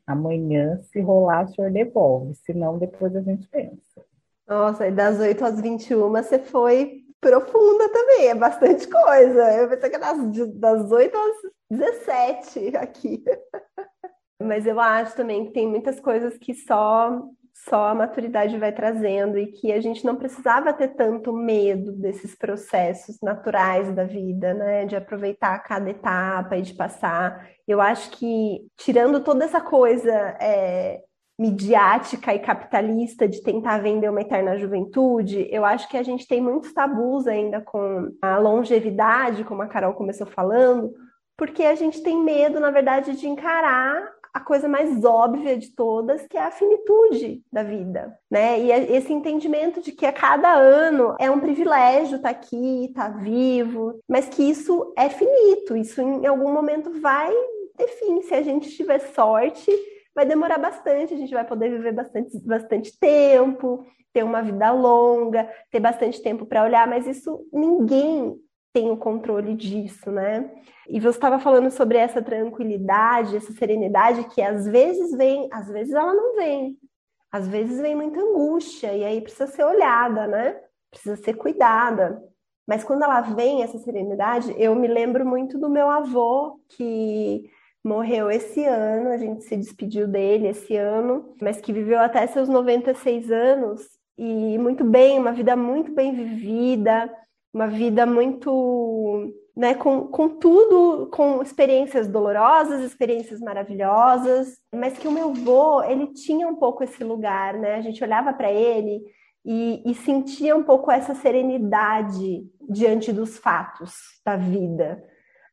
Amanhã, se rolar, o senhor devolve. Se não, depois a gente pensa. Nossa, e das 8 às 21 você foi profunda também, é bastante coisa. Eu pensei que era das, das 8 às 17 aqui. Mas eu acho também que tem muitas coisas que só só a maturidade vai trazendo e que a gente não precisava ter tanto medo desses processos naturais da vida, né? De aproveitar cada etapa e de passar. Eu acho que tirando toda essa coisa é, midiática e capitalista de tentar vender uma eterna juventude, eu acho que a gente tem muitos tabus ainda com a longevidade, como a Carol começou falando, porque a gente tem medo, na verdade, de encarar a coisa mais óbvia de todas, que é a finitude da vida, né? E é esse entendimento de que a cada ano é um privilégio estar tá aqui, estar tá vivo, mas que isso é finito, isso em algum momento vai, enfim, se a gente tiver sorte, vai demorar bastante, a gente vai poder viver bastante, bastante tempo, ter uma vida longa, ter bastante tempo para olhar, mas isso ninguém tem o controle disso, né? E você estava falando sobre essa tranquilidade, essa serenidade que às vezes vem, às vezes ela não vem. Às vezes vem muita angústia e aí precisa ser olhada, né? Precisa ser cuidada. Mas quando ela vem, essa serenidade, eu me lembro muito do meu avô, que morreu esse ano, a gente se despediu dele esse ano, mas que viveu até seus 96 anos e muito bem, uma vida muito bem vivida, uma vida muito né, com, com tudo, com experiências dolorosas, experiências maravilhosas, mas que o meu vô, ele tinha um pouco esse lugar, né? A gente olhava para ele e, e sentia um pouco essa serenidade diante dos fatos da vida.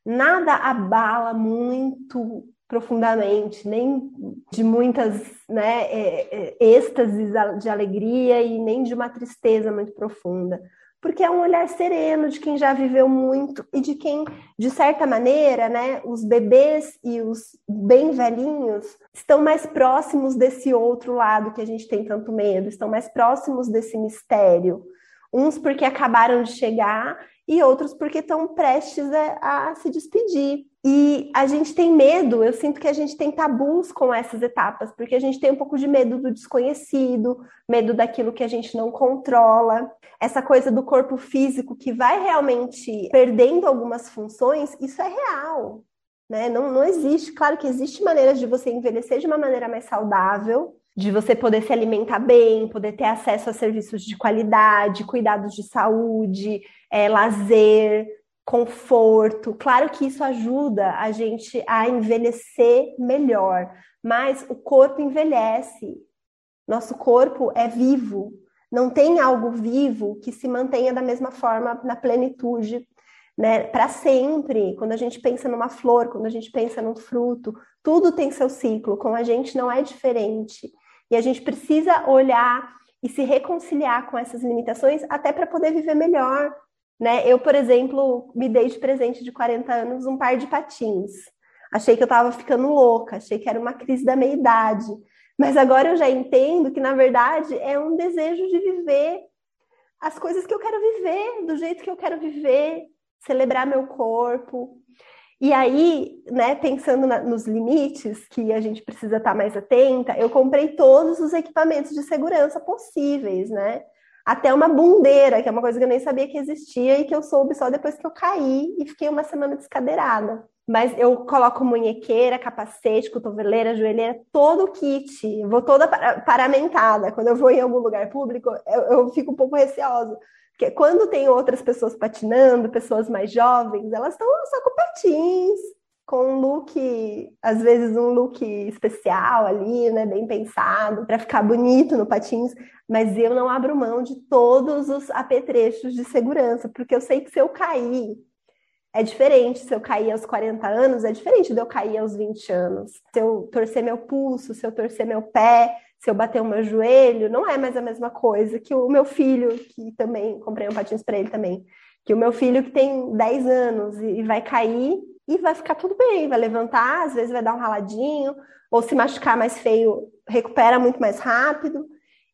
Nada abala muito profundamente, nem de muitas né, é, é, êxtases de alegria e nem de uma tristeza muito profunda porque é um olhar sereno de quem já viveu muito e de quem, de certa maneira, né, os bebês e os bem velhinhos estão mais próximos desse outro lado que a gente tem tanto medo, estão mais próximos desse mistério. Uns porque acabaram de chegar e outros porque estão prestes a, a se despedir. E a gente tem medo, eu sinto que a gente tem tabus com essas etapas, porque a gente tem um pouco de medo do desconhecido, medo daquilo que a gente não controla. Essa coisa do corpo físico que vai realmente perdendo algumas funções, isso é real. Né? Não, não existe, claro que existe maneiras de você envelhecer de uma maneira mais saudável, de você poder se alimentar bem, poder ter acesso a serviços de qualidade, cuidados de saúde, é, lazer, conforto. Claro que isso ajuda a gente a envelhecer melhor, mas o corpo envelhece. Nosso corpo é vivo. Não tem algo vivo que se mantenha da mesma forma na plenitude, né? Para sempre. Quando a gente pensa numa flor, quando a gente pensa num fruto, tudo tem seu ciclo. Com a gente não é diferente. E a gente precisa olhar e se reconciliar com essas limitações até para poder viver melhor, né? Eu, por exemplo, me dei de presente de 40 anos um par de patins. Achei que eu estava ficando louca, achei que era uma crise da meia-idade. Mas agora eu já entendo que, na verdade, é um desejo de viver as coisas que eu quero viver, do jeito que eu quero viver, celebrar meu corpo. E aí, né, pensando na, nos limites que a gente precisa estar mais atenta, eu comprei todos os equipamentos de segurança possíveis, né? até uma bundeira, que é uma coisa que eu nem sabia que existia e que eu soube só depois que eu caí e fiquei uma semana descadeirada. Mas eu coloco munhequeira, capacete, cotoveleira, joelheira, todo o kit. vou toda paramentada. Quando eu vou em algum lugar público, eu, eu fico um pouco receosa. Porque quando tem outras pessoas patinando, pessoas mais jovens, elas estão só com patins, com um look, às vezes um look especial ali, né, bem pensado, para ficar bonito no patins, mas eu não abro mão de todos os apetrechos de segurança, porque eu sei que se eu cair, é diferente se eu cair aos 40 anos, é diferente de eu cair aos 20 anos. Se eu torcer meu pulso, se eu torcer meu pé, se eu bater o meu joelho, não é mais a mesma coisa que o meu filho, que também comprei um patins para ele também, que o meu filho que tem 10 anos e vai cair e vai ficar tudo bem, vai levantar, às vezes vai dar um raladinho, ou se machucar mais feio, recupera muito mais rápido.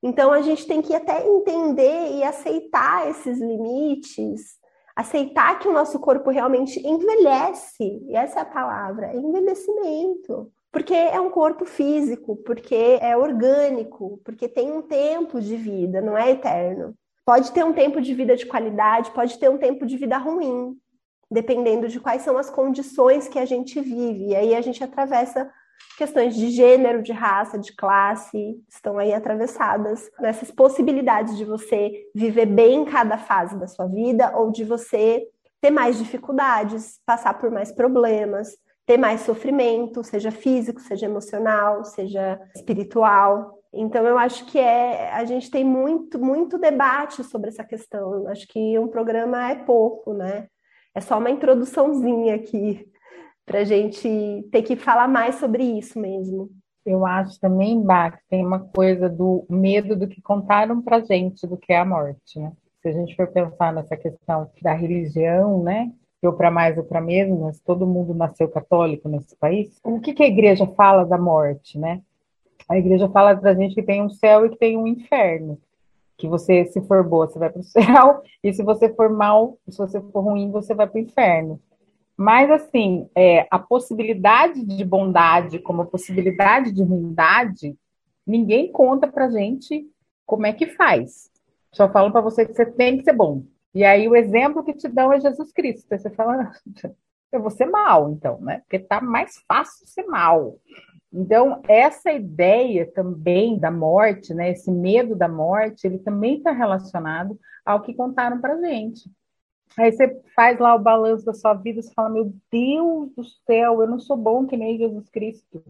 Então a gente tem que até entender e aceitar esses limites, aceitar que o nosso corpo realmente envelhece, e essa é a palavra, é envelhecimento. Porque é um corpo físico, porque é orgânico, porque tem um tempo de vida, não é eterno. Pode ter um tempo de vida de qualidade, pode ter um tempo de vida ruim, dependendo de quais são as condições que a gente vive. E aí a gente atravessa questões de gênero, de raça, de classe, estão aí atravessadas nessas possibilidades de você viver bem cada fase da sua vida ou de você ter mais dificuldades, passar por mais problemas, ter mais sofrimento, seja físico, seja emocional, seja espiritual. Então eu acho que é a gente tem muito muito debate sobre essa questão. Acho que um programa é pouco, né? É só uma introduçãozinha aqui para a gente ter que falar mais sobre isso mesmo. Eu acho também, Bach, tem uma coisa do medo do que contaram para gente do que é a morte, né? Se a gente for pensar nessa questão da religião, né? ou para mais ou para menos, todo mundo nasceu católico nesse país. O que, que a igreja fala da morte, né? A igreja fala para gente que tem um céu e que tem um inferno que você, se for boa, você vai para o céu, e se você for mal, se você for ruim, você vai para o inferno. Mas, assim, é, a possibilidade de bondade como a possibilidade de ruindade, ninguém conta para gente como é que faz. Só falam para você que você tem que ser bom. E aí o exemplo que te dão é Jesus Cristo. Aí você fala, eu vou ser mal, então, né? Porque tá mais fácil ser mal. Então, essa ideia também da morte, né, esse medo da morte, ele também está relacionado ao que contaram para gente. Aí você faz lá o balanço da sua vida, você fala, meu Deus do céu, eu não sou bom que nem Jesus Cristo.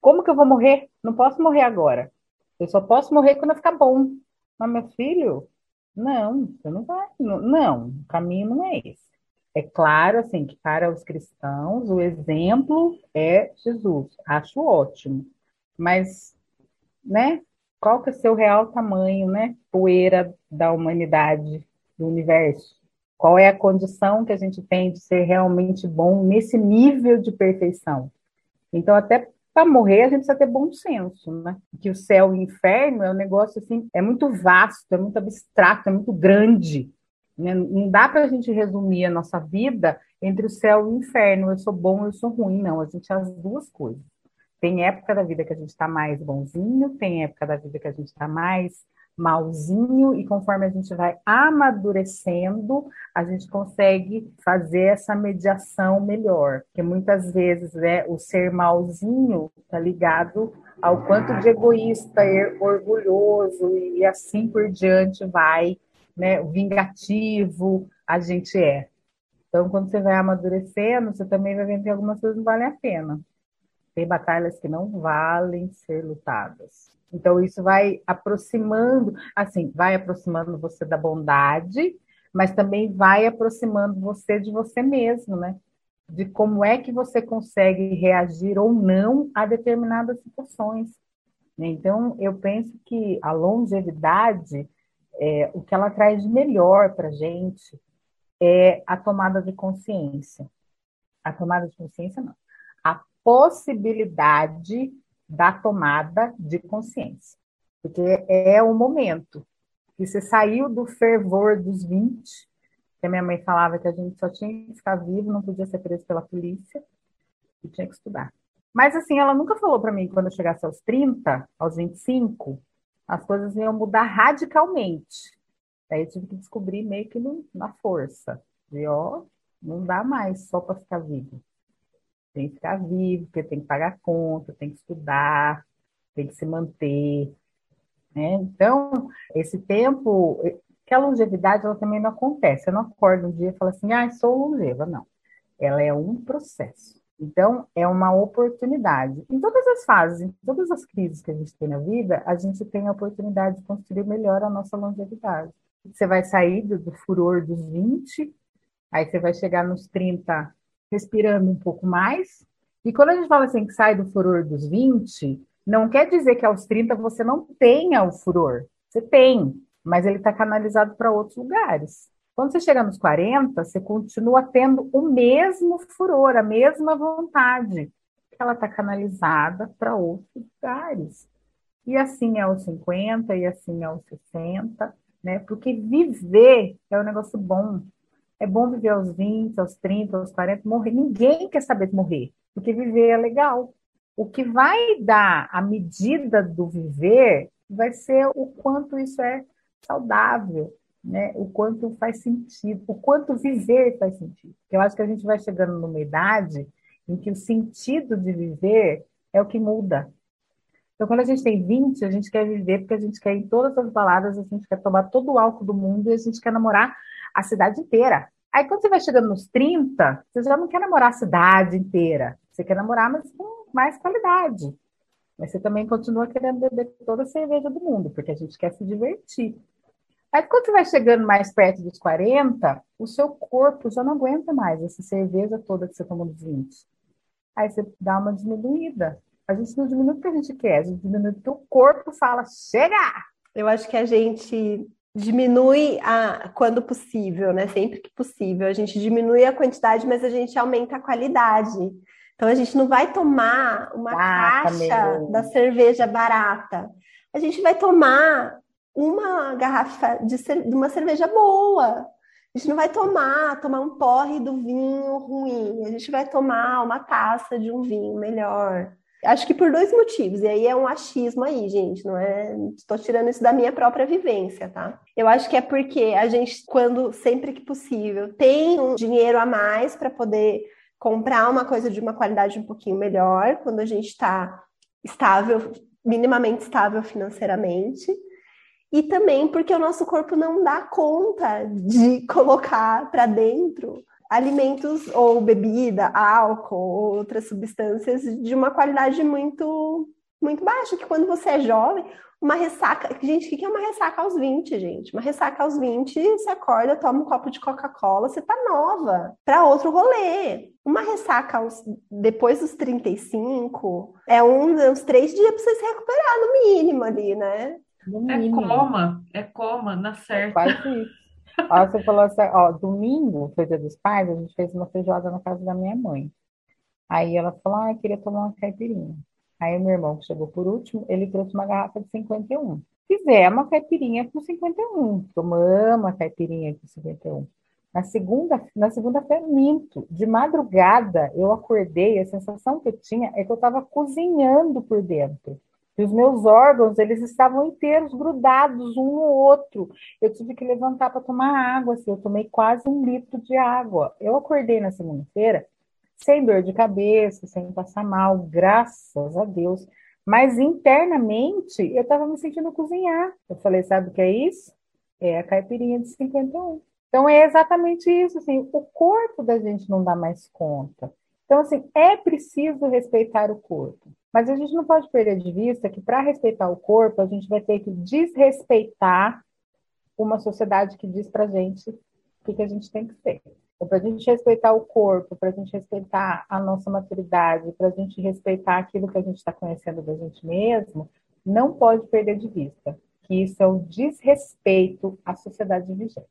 Como que eu vou morrer? Não posso morrer agora. Eu só posso morrer quando eu ficar bom. Mas, meu filho, não, você não vai. Não, não, o caminho não é esse. É claro, assim, que para os cristãos o exemplo é Jesus. Acho ótimo. Mas, né? Qual que é o seu real tamanho, né? Poeira da humanidade, do universo. Qual é a condição que a gente tem de ser realmente bom nesse nível de perfeição? Então, até para morrer, a gente precisa ter bom senso, né? Que o céu e o inferno é um negócio assim, é muito vasto, é muito abstrato, é muito grande. Né? Não dá para a gente resumir a nossa vida entre o céu e o inferno. Eu sou bom, eu sou ruim. Não, a gente é as duas coisas. Tem época da vida que a gente está mais bonzinho, tem época da vida que a gente está mais malzinho, e conforme a gente vai amadurecendo, a gente consegue fazer essa mediação melhor. Porque muitas vezes né, o ser malzinho está ligado ao quanto de egoísta, orgulhoso e assim por diante vai, né, vingativo a gente é. Então, quando você vai amadurecendo, você também vai ver que algumas coisas não valem a pena. Tem batalhas que não valem ser lutadas. Então, isso vai aproximando, assim, vai aproximando você da bondade, mas também vai aproximando você de você mesmo, né? De como é que você consegue reagir ou não a determinadas situações. Então, eu penso que a longevidade, é, o que ela traz de melhor para a gente é a tomada de consciência. A tomada de consciência, não. Possibilidade da tomada de consciência. Porque é o momento que você saiu do fervor dos 20, que a minha mãe falava que a gente só tinha que ficar vivo, não podia ser preso pela polícia, e tinha que estudar. Mas assim, ela nunca falou para mim que quando eu chegasse aos 30, aos 25, as coisas iam mudar radicalmente. Aí eu tive que descobrir meio que no, na força. E ó, não dá mais só para ficar vivo. Tem que ficar vivo, porque tem que pagar conta, tem que estudar, tem que se manter. Né? Então, esse tempo, que a longevidade ela também não acontece. Eu não acordo um dia e falo assim, ah, sou longeva. Não. Ela é um processo. Então, é uma oportunidade. Em todas as fases, em todas as crises que a gente tem na vida, a gente tem a oportunidade de construir melhor a nossa longevidade. Você vai sair do, do furor dos 20, aí você vai chegar nos 30 respirando um pouco mais. E quando a gente fala assim que sai do furor dos 20, não quer dizer que aos 30 você não tenha o furor. Você tem, mas ele está canalizado para outros lugares. Quando você chega nos 40, você continua tendo o mesmo furor, a mesma vontade. Ela está canalizada para outros lugares. E assim é aos 50, e assim é aos 60, né? Porque viver é um negócio bom. É bom viver aos 20, aos 30, aos 40, morrer. Ninguém quer saber de morrer, porque viver é legal. O que vai dar a medida do viver vai ser o quanto isso é saudável, né? o quanto faz sentido, o quanto viver faz sentido. Eu acho que a gente vai chegando numa idade em que o sentido de viver é o que muda. Então, quando a gente tem 20, a gente quer viver porque a gente quer ir em todas as baladas, a gente quer tomar todo o álcool do mundo e a gente quer namorar a cidade inteira. Aí quando você vai chegando nos 30, você já não quer namorar a cidade inteira. Você quer namorar, mas com mais qualidade. Mas você também continua querendo beber toda a cerveja do mundo, porque a gente quer se divertir. Aí quando você vai chegando mais perto dos 40, o seu corpo já não aguenta mais essa cerveja toda que você tomou nos 20. Aí você dá uma diminuída. A gente não diminui porque a gente quer, a gente diminui porque o corpo fala, chega! Eu acho que a gente diminui a, quando possível, né? Sempre que possível. A gente diminui a quantidade, mas a gente aumenta a qualidade. Então a gente não vai tomar uma ah, caixa da cerveja barata. A gente vai tomar uma garrafa de, de, uma cerveja boa. A gente não vai tomar, tomar um porre do vinho ruim. A gente vai tomar uma taça de um vinho melhor. Acho que por dois motivos, e aí é um achismo aí, gente, não é? Estou tirando isso da minha própria vivência, tá? Eu acho que é porque a gente, quando sempre que possível, tem um dinheiro a mais para poder comprar uma coisa de uma qualidade um pouquinho melhor, quando a gente está estável, minimamente estável financeiramente. e também porque o nosso corpo não dá conta de colocar para dentro alimentos ou bebida, álcool ou outras substâncias de uma qualidade muito muito baixa, que quando você é jovem, uma ressaca, gente, o que é uma ressaca aos 20, gente? Uma ressaca aos 20, você acorda, toma um copo de Coca-Cola, você tá nova para outro rolê. Uma ressaca aos, depois dos 35 é um, uns três dias para você se recuperar, no mínimo ali, né? É coma, é coma, na certa. Quase isso. Ó, você falou assim, ó, domingo foi dia dos pais, a gente fez uma feijoada na casa da minha mãe. Aí ela falou, ah, eu queria tomar uma caipirinha. Aí meu irmão, que chegou por último, ele trouxe uma garrafa de 51. Fizemos a caipirinha com 51. Tomamos a caipirinha com 51. Na segunda, na segunda-feira, minto. De madrugada, eu acordei, a sensação que eu tinha é que eu estava cozinhando por dentro. E os meus órgãos, eles estavam inteiros, grudados um no outro. Eu tive que levantar para tomar água, assim, eu tomei quase um litro de água. Eu acordei na segunda-feira sem dor de cabeça, sem passar mal, graças a Deus. Mas internamente eu estava me sentindo cozinhar. Eu falei, sabe o que é isso? É a caipirinha de 51. Então é exatamente isso, assim, o corpo da gente não dá mais conta. Então, assim, é preciso respeitar o corpo. Mas a gente não pode perder de vista que para respeitar o corpo, a gente vai ter que desrespeitar uma sociedade que diz para gente o que, que a gente tem que ser. Então, para a gente respeitar o corpo, para a gente respeitar a nossa maturidade, para a gente respeitar aquilo que a gente está conhecendo da gente mesmo, não pode perder de vista que isso é um desrespeito à sociedade vigente.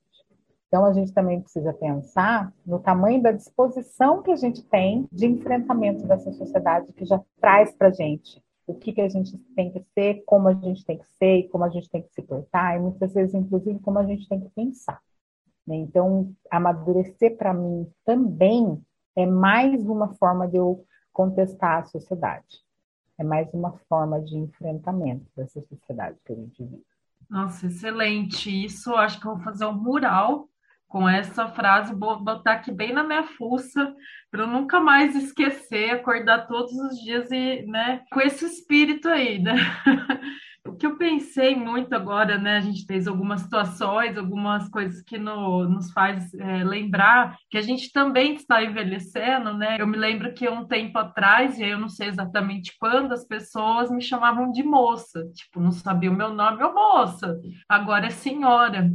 Então, a gente também precisa pensar no tamanho da disposição que a gente tem de enfrentamento dessa sociedade que já traz para a gente o que, que a gente tem que ser, como a gente tem que ser, como a gente tem que se portar, e muitas vezes, inclusive, como a gente tem que pensar. Né? Então, amadurecer para mim também é mais uma forma de eu contestar a sociedade. É mais uma forma de enfrentamento dessa sociedade que a gente vive. Nossa, excelente. Isso acho que eu vou fazer um mural com essa frase, vou botar aqui bem na minha fuça, para nunca mais esquecer, acordar todos os dias e, né, com esse espírito aí, né? O que eu pensei muito agora, né? A gente fez algumas situações, algumas coisas que no, nos faz é, lembrar que a gente também está envelhecendo, né? Eu me lembro que um tempo atrás, e eu não sei exatamente quando, as pessoas me chamavam de moça, tipo, não sabia o meu nome, ô moça, agora é senhora.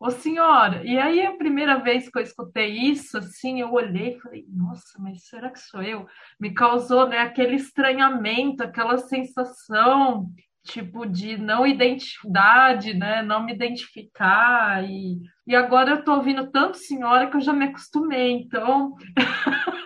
Ô senhora, e aí a primeira vez que eu escutei isso, assim, eu olhei e falei, nossa, mas será que sou eu? Me causou, né, aquele estranhamento, aquela sensação tipo de não identidade, né? Não me identificar e, e agora eu tô ouvindo tanto senhora que eu já me acostumei. Então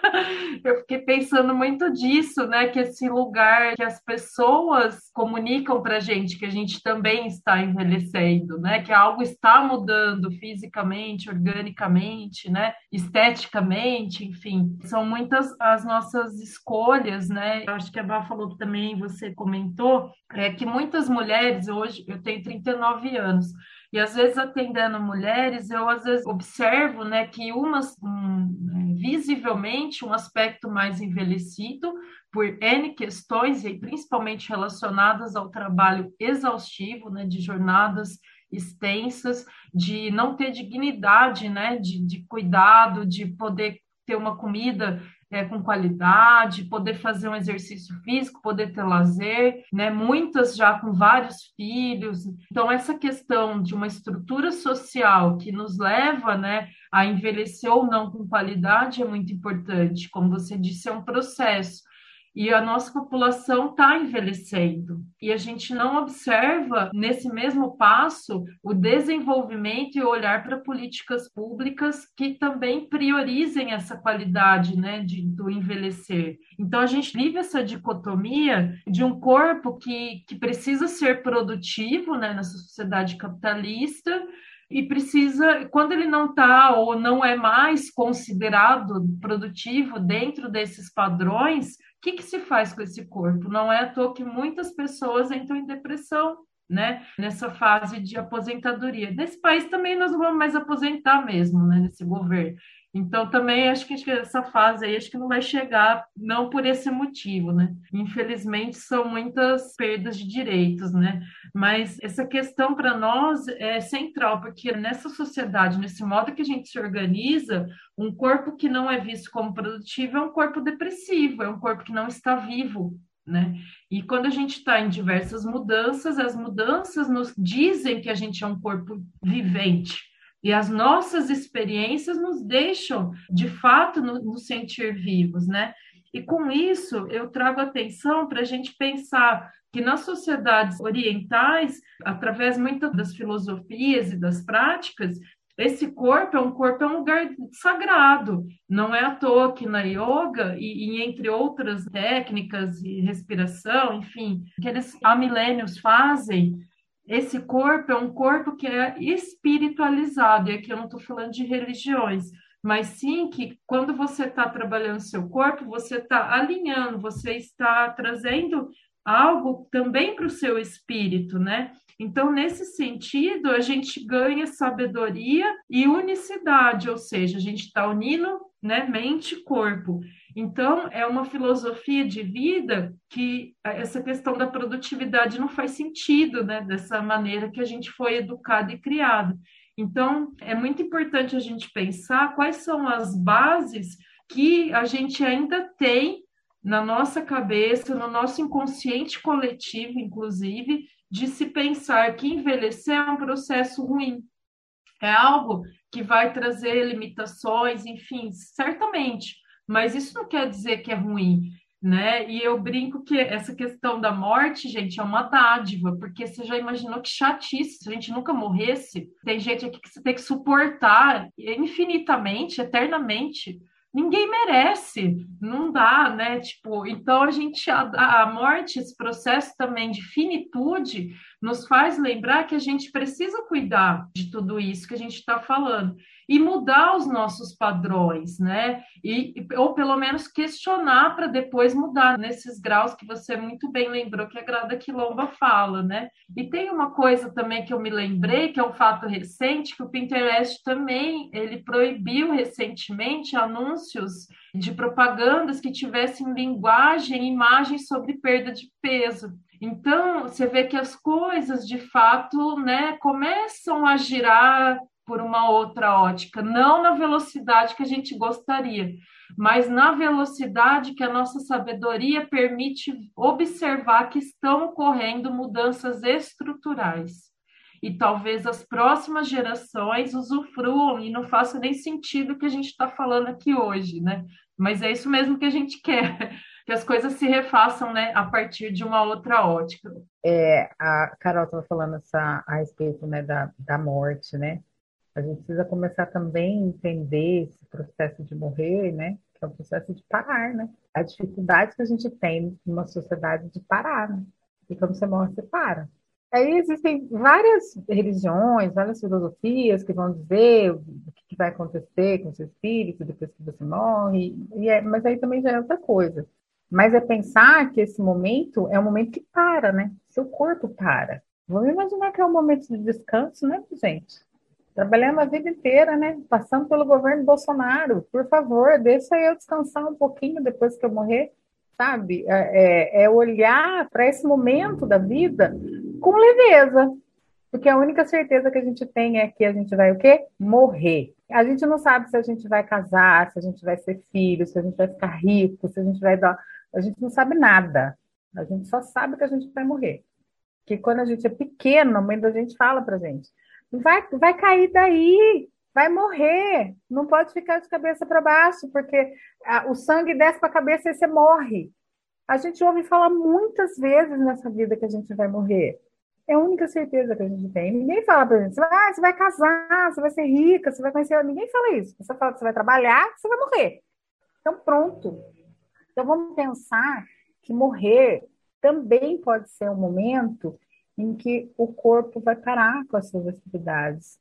eu fiquei pensando muito disso, né? Que esse lugar que as pessoas comunicam para gente que a gente também está envelhecendo, né? Que algo está mudando fisicamente, organicamente, né? Esteticamente, enfim, são muitas as nossas escolhas, né? Eu acho que a Bá falou também, você comentou, é que muitas mulheres hoje, eu tenho 39 anos, e às vezes atendendo mulheres, eu às vezes observo, né, que umas um, visivelmente um aspecto mais envelhecido por N questões e principalmente relacionadas ao trabalho exaustivo, né, de jornadas extensas, de não ter dignidade, né, de, de cuidado, de poder ter uma comida é, com qualidade, poder fazer um exercício físico, poder ter lazer, né? Muitas já com vários filhos. Então, essa questão de uma estrutura social que nos leva, né, a envelhecer ou não com qualidade é muito importante. Como você disse, é um processo e a nossa população está envelhecendo. E a gente não observa, nesse mesmo passo, o desenvolvimento e olhar para políticas públicas que também priorizem essa qualidade né, de, do envelhecer. Então, a gente vive essa dicotomia de um corpo que, que precisa ser produtivo né, nessa sociedade capitalista e precisa, quando ele não está ou não é mais considerado produtivo dentro desses padrões, que, que se faz com esse corpo? Não é à toa que muitas pessoas entram em depressão, né? Nessa fase de aposentadoria. Nesse país também nós não vamos mais aposentar mesmo, né? Nesse governo. Então, também acho que essa fase aí acho que não vai chegar, não por esse motivo, né? Infelizmente, são muitas perdas de direitos, né? Mas essa questão para nós é central, porque nessa sociedade, nesse modo que a gente se organiza, um corpo que não é visto como produtivo é um corpo depressivo, é um corpo que não está vivo, né? E quando a gente está em diversas mudanças, as mudanças nos dizem que a gente é um corpo vivente e as nossas experiências nos deixam, de fato, nos no sentir vivos, né? E com isso, eu trago atenção para a gente pensar que nas sociedades orientais, através muitas das filosofias e das práticas, esse corpo é um corpo é um lugar sagrado. Não é à toa que na yoga e, e entre outras técnicas e respiração, enfim, que eles há milênios fazem, esse corpo é um corpo que é espiritualizado, e aqui eu não estou falando de religiões, mas sim que quando você está trabalhando seu corpo, você está alinhando, você está trazendo algo também para o seu espírito, né? Então, nesse sentido, a gente ganha sabedoria e unicidade, ou seja, a gente está unindo né, mente e corpo. Então, é uma filosofia de vida que essa questão da produtividade não faz sentido, né, dessa maneira que a gente foi educado e criado. Então, é muito importante a gente pensar quais são as bases que a gente ainda tem na nossa cabeça, no nosso inconsciente coletivo, inclusive, de se pensar que envelhecer é um processo ruim. É algo que vai trazer limitações, enfim, certamente mas isso não quer dizer que é ruim, né? E eu brinco que essa questão da morte, gente, é uma dádiva, porque você já imaginou que chatice se a gente nunca morresse? Tem gente aqui que você tem que suportar infinitamente, eternamente. Ninguém merece, não dá, né? Tipo, então a gente, a, a morte, esse processo também de finitude, nos faz lembrar que a gente precisa cuidar de tudo isso que a gente está falando e mudar os nossos padrões, né? E, ou pelo menos questionar para depois mudar nesses graus que você muito bem lembrou que a Grada Quilomba fala, né? E tem uma coisa também que eu me lembrei, que é um fato recente, que o Pinterest também ele proibiu recentemente anúncios de propagandas que tivessem linguagem e imagens sobre perda de peso. Então, você vê que as coisas, de fato, né, começam a girar por uma outra ótica, não na velocidade que a gente gostaria, mas na velocidade que a nossa sabedoria permite observar que estão ocorrendo mudanças estruturais. E talvez as próximas gerações usufruam e não faça nem sentido o que a gente está falando aqui hoje, né? Mas é isso mesmo que a gente quer, que as coisas se refaçam né, a partir de uma outra ótica. É, a Carol estava falando essa, a respeito né, da, da morte, né? A gente precisa começar também a entender esse processo de morrer, né? Que é o processo de parar, né? A dificuldade que a gente tem numa sociedade de parar, né? E quando você morre, você para. Aí existem várias religiões, várias filosofias que vão dizer o que vai acontecer com o seu espírito depois que você morre, e é, mas aí também já é outra coisa. Mas é pensar que esse momento é um momento que para, né? Seu corpo para. Vamos imaginar que é um momento de descanso, né, gente? Trabalhando a vida inteira, né? Passando pelo governo Bolsonaro. Por favor, deixa eu descansar um pouquinho depois que eu morrer, sabe? É, é, é olhar para esse momento da vida com leveza. Porque a única certeza que a gente tem é que a gente vai o quê? Morrer. A gente não sabe se a gente vai casar, se a gente vai ser filho, se a gente vai ficar rico, se a gente vai dar. A gente não sabe nada. A gente só sabe que a gente vai morrer. Que quando a gente é pequeno, a mãe da gente fala pra gente: vai, vai cair daí, vai morrer, não pode ficar de cabeça para baixo, porque a, o sangue desce para a cabeça e você morre. A gente ouve falar muitas vezes nessa vida que a gente vai morrer. É a única certeza que a gente tem. Ninguém fala para a gente, ah, você vai casar, você vai ser rica, você vai conhecer. Ninguém fala isso. Você fala que você vai trabalhar, você vai morrer. Então, pronto. Então, vamos pensar que morrer também pode ser um momento em que o corpo vai parar com as suas atividades,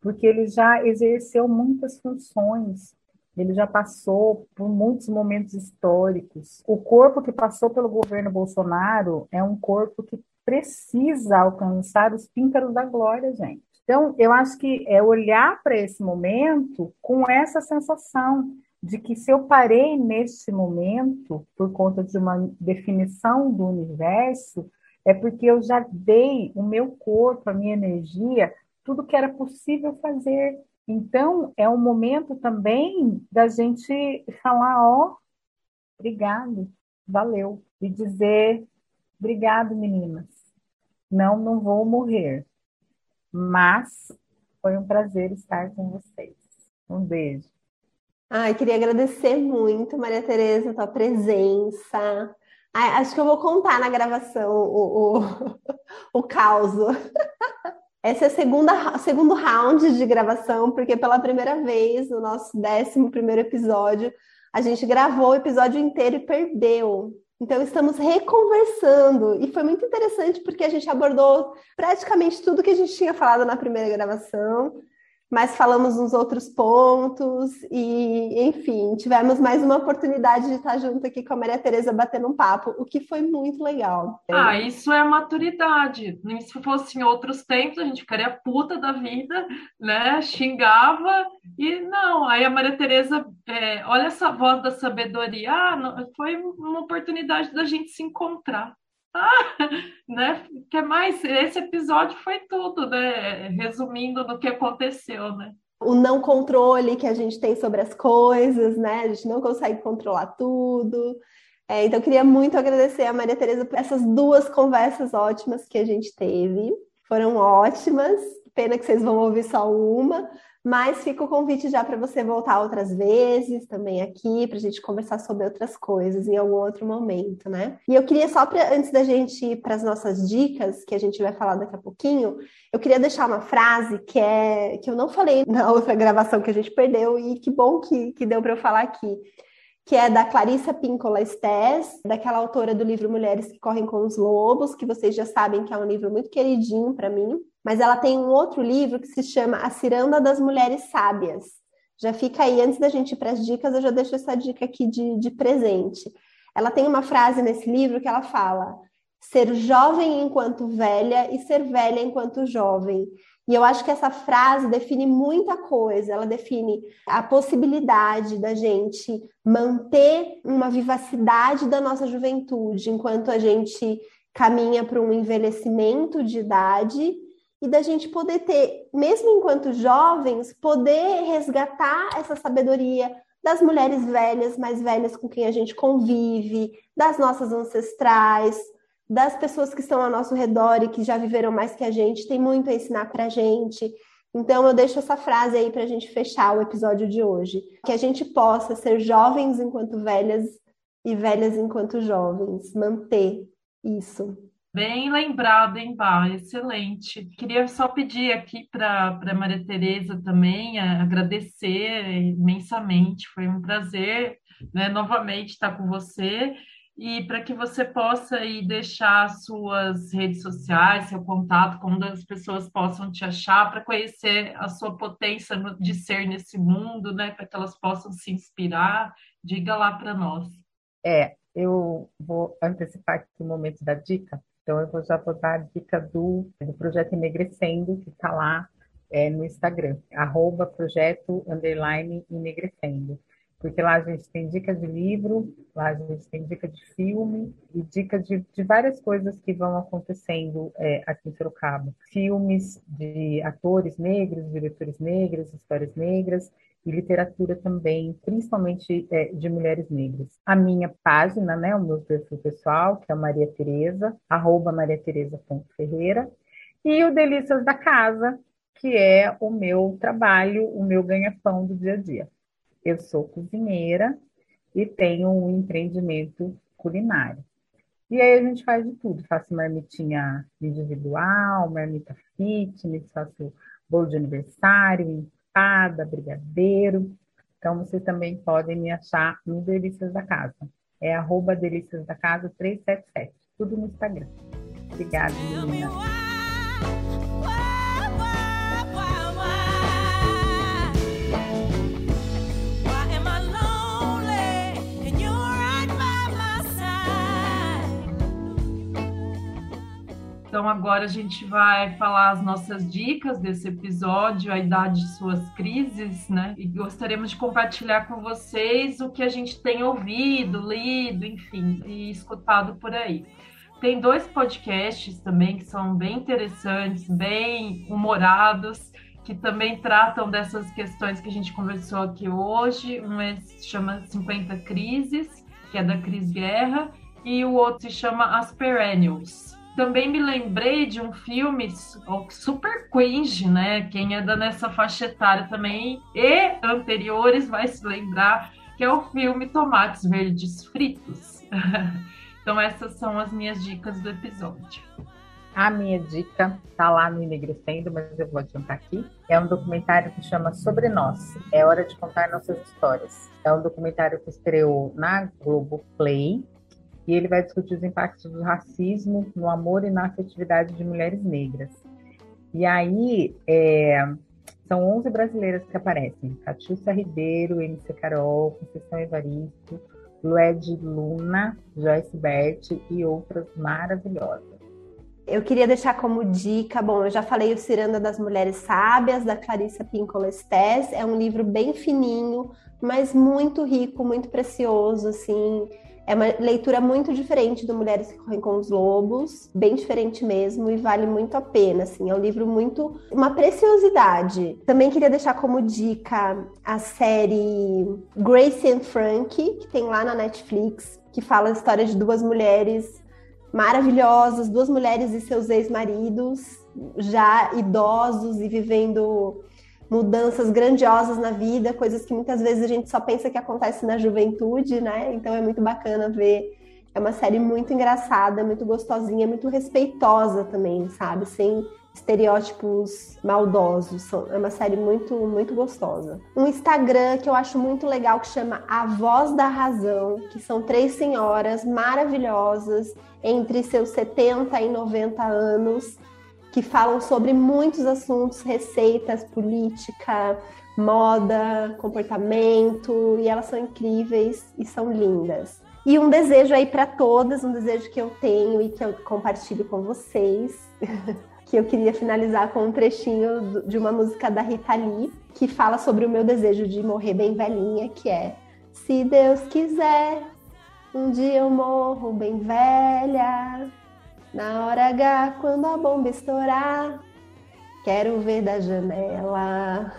porque ele já exerceu muitas funções, ele já passou por muitos momentos históricos. O corpo que passou pelo governo Bolsonaro é um corpo que precisa alcançar os píncaros da glória, gente. Então, eu acho que é olhar para esse momento com essa sensação de que se eu parei nesse momento por conta de uma definição do universo, é porque eu já dei o meu corpo, a minha energia, tudo que era possível fazer. Então, é um momento também da gente falar, ó, oh, obrigado, valeu. E dizer, obrigado, meninas. Não, não vou morrer. Mas foi um prazer estar com vocês. Um beijo. Ai, queria agradecer muito, Maria Tereza, a tua presença. Acho que eu vou contar na gravação o, o, o caos. Esse é o segundo round de gravação, porque pela primeira vez, no nosso décimo primeiro episódio, a gente gravou o episódio inteiro e perdeu. Então, estamos reconversando. E foi muito interessante porque a gente abordou praticamente tudo que a gente tinha falado na primeira gravação mas falamos nos outros pontos e, enfim, tivemos mais uma oportunidade de estar junto aqui com a Maria Tereza batendo um papo, o que foi muito legal. Ah, isso é maturidade. Se fosse em outros tempos, a gente ficaria puta da vida, né? Xingava e não. Aí a Maria Tereza, é, olha essa voz da sabedoria, ah, foi uma oportunidade da gente se encontrar. Né? Que mais? Esse episódio foi tudo, né? Resumindo do que aconteceu, né? O não controle que a gente tem sobre as coisas, né? A gente não consegue controlar tudo. É, então, queria muito agradecer a Maria Tereza por essas duas conversas ótimas que a gente teve. Foram ótimas. Pena que vocês vão ouvir só uma, mas fica o convite já para você voltar outras vezes também aqui, para a gente conversar sobre outras coisas em algum outro momento, né? E eu queria só, pra, antes da gente ir para as nossas dicas, que a gente vai falar daqui a pouquinho, eu queria deixar uma frase que é que eu não falei na outra gravação que a gente perdeu, e que bom que, que deu para eu falar aqui que é da Clarissa Pinkola Estés, daquela autora do livro Mulheres que Correm com os Lobos, que vocês já sabem que é um livro muito queridinho para mim. Mas ela tem um outro livro que se chama A Ciranda das Mulheres Sábias. Já fica aí, antes da gente ir para as dicas, eu já deixo essa dica aqui de, de presente. Ela tem uma frase nesse livro que ela fala: ser jovem enquanto velha e ser velha enquanto jovem. E eu acho que essa frase define muita coisa. Ela define a possibilidade da gente manter uma vivacidade da nossa juventude enquanto a gente caminha para um envelhecimento de idade e da gente poder ter, mesmo enquanto jovens, poder resgatar essa sabedoria das mulheres velhas, mais velhas com quem a gente convive, das nossas ancestrais, das pessoas que estão ao nosso redor e que já viveram mais que a gente, tem muito a ensinar para a gente. Então, eu deixo essa frase aí para a gente fechar o episódio de hoje. Que a gente possa ser jovens enquanto velhas e velhas enquanto jovens. Manter isso. Bem lembrado, hein, Bá? Excelente. Queria só pedir aqui para a Maria Tereza também agradecer imensamente. Foi um prazer, né, novamente estar com você e para que você possa aí deixar suas redes sociais, seu contato, como as pessoas possam te achar, para conhecer a sua potência de ser nesse mundo, né, para que elas possam se inspirar. Diga lá para nós. É, eu vou antecipar aqui o momento da dica então, eu vou já vou dar a dica do, do projeto Enegrecendo, que está lá é, no Instagram, arroba projeto underline enegrecendo. Porque lá a gente tem dica de livro, lá a gente tem dica de filme e dica de, de várias coisas que vão acontecendo é, aqui em Sorocaba. Filmes de atores negros, diretores negros, histórias negras e literatura também, principalmente é, de mulheres negras. A minha página, né, o meu perfil pessoal, que é Maria Tereza, arroba mariatereza.ferreira, e o Delícias da Casa, que é o meu trabalho, o meu ganha-pão do dia a dia. Eu sou cozinheira e tenho um empreendimento culinário. E aí a gente faz de tudo, faço marmitinha individual, marmita fitness, faço bolo de aniversário, empada, brigadeiro. Então, vocês também podem me achar no Delícias da Casa. É arroba Delícias da Casa 377. Tudo no Instagram. Obrigada, menina. Então agora a gente vai falar as nossas dicas desse episódio, a idade de suas crises, né? E gostaríamos de compartilhar com vocês o que a gente tem ouvido, lido, enfim, e escutado por aí. Tem dois podcasts também que são bem interessantes, bem humorados, que também tratam dessas questões que a gente conversou aqui hoje. Um é, se chama 50 Crises, que é da Cris Guerra, e o outro se chama As Perennials. Também me lembrei de um filme super cringe, né? Quem anda nessa faixa etária também e anteriores vai se lembrar que é o filme Tomates Verdes Fritos. Então, essas são as minhas dicas do episódio. A minha dica está lá no Enegrecendo, mas eu vou adiantar aqui. É um documentário que chama Sobre Nós. É hora de contar nossas histórias. É um documentário que estreou na Globo Play e ele vai discutir os impactos do racismo no amor e na afetividade de mulheres negras. E aí, é, são 11 brasileiras que aparecem. Catiúcia Ribeiro, MC Carol, Conceição Evaristo, Lued Luna, Joyce Bert e outras maravilhosas. Eu queria deixar como dica, bom, eu já falei o Ciranda das Mulheres Sábias, da Clarissa Pinkola Estés, é um livro bem fininho, mas muito rico, muito precioso, assim, é uma leitura muito diferente do Mulheres que Correm com os Lobos, bem diferente mesmo e vale muito a pena, assim, é um livro muito uma preciosidade. Também queria deixar como dica a série Grace and Frank, que tem lá na Netflix, que fala a história de duas mulheres maravilhosas, duas mulheres e seus ex-maridos, já idosos e vivendo mudanças grandiosas na vida, coisas que muitas vezes a gente só pensa que acontece na juventude, né? Então é muito bacana ver. É uma série muito engraçada, muito gostosinha, muito respeitosa também, sabe? Sem estereótipos maldosos. É uma série muito, muito gostosa. Um Instagram que eu acho muito legal que chama A Voz da Razão, que são três senhoras maravilhosas entre seus 70 e 90 anos que falam sobre muitos assuntos, receitas, política, moda, comportamento, e elas são incríveis e são lindas. E um desejo aí para todas, um desejo que eu tenho e que eu compartilho com vocês, que eu queria finalizar com um trechinho de uma música da Rita Lee, que fala sobre o meu desejo de morrer bem velhinha, que é: Se Deus quiser, um dia eu morro bem velha, na hora H, quando a bomba estourar, quero ver da janela.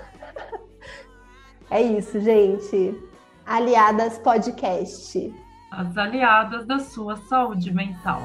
é isso, gente. Aliadas Podcast. As aliadas da sua saúde mental.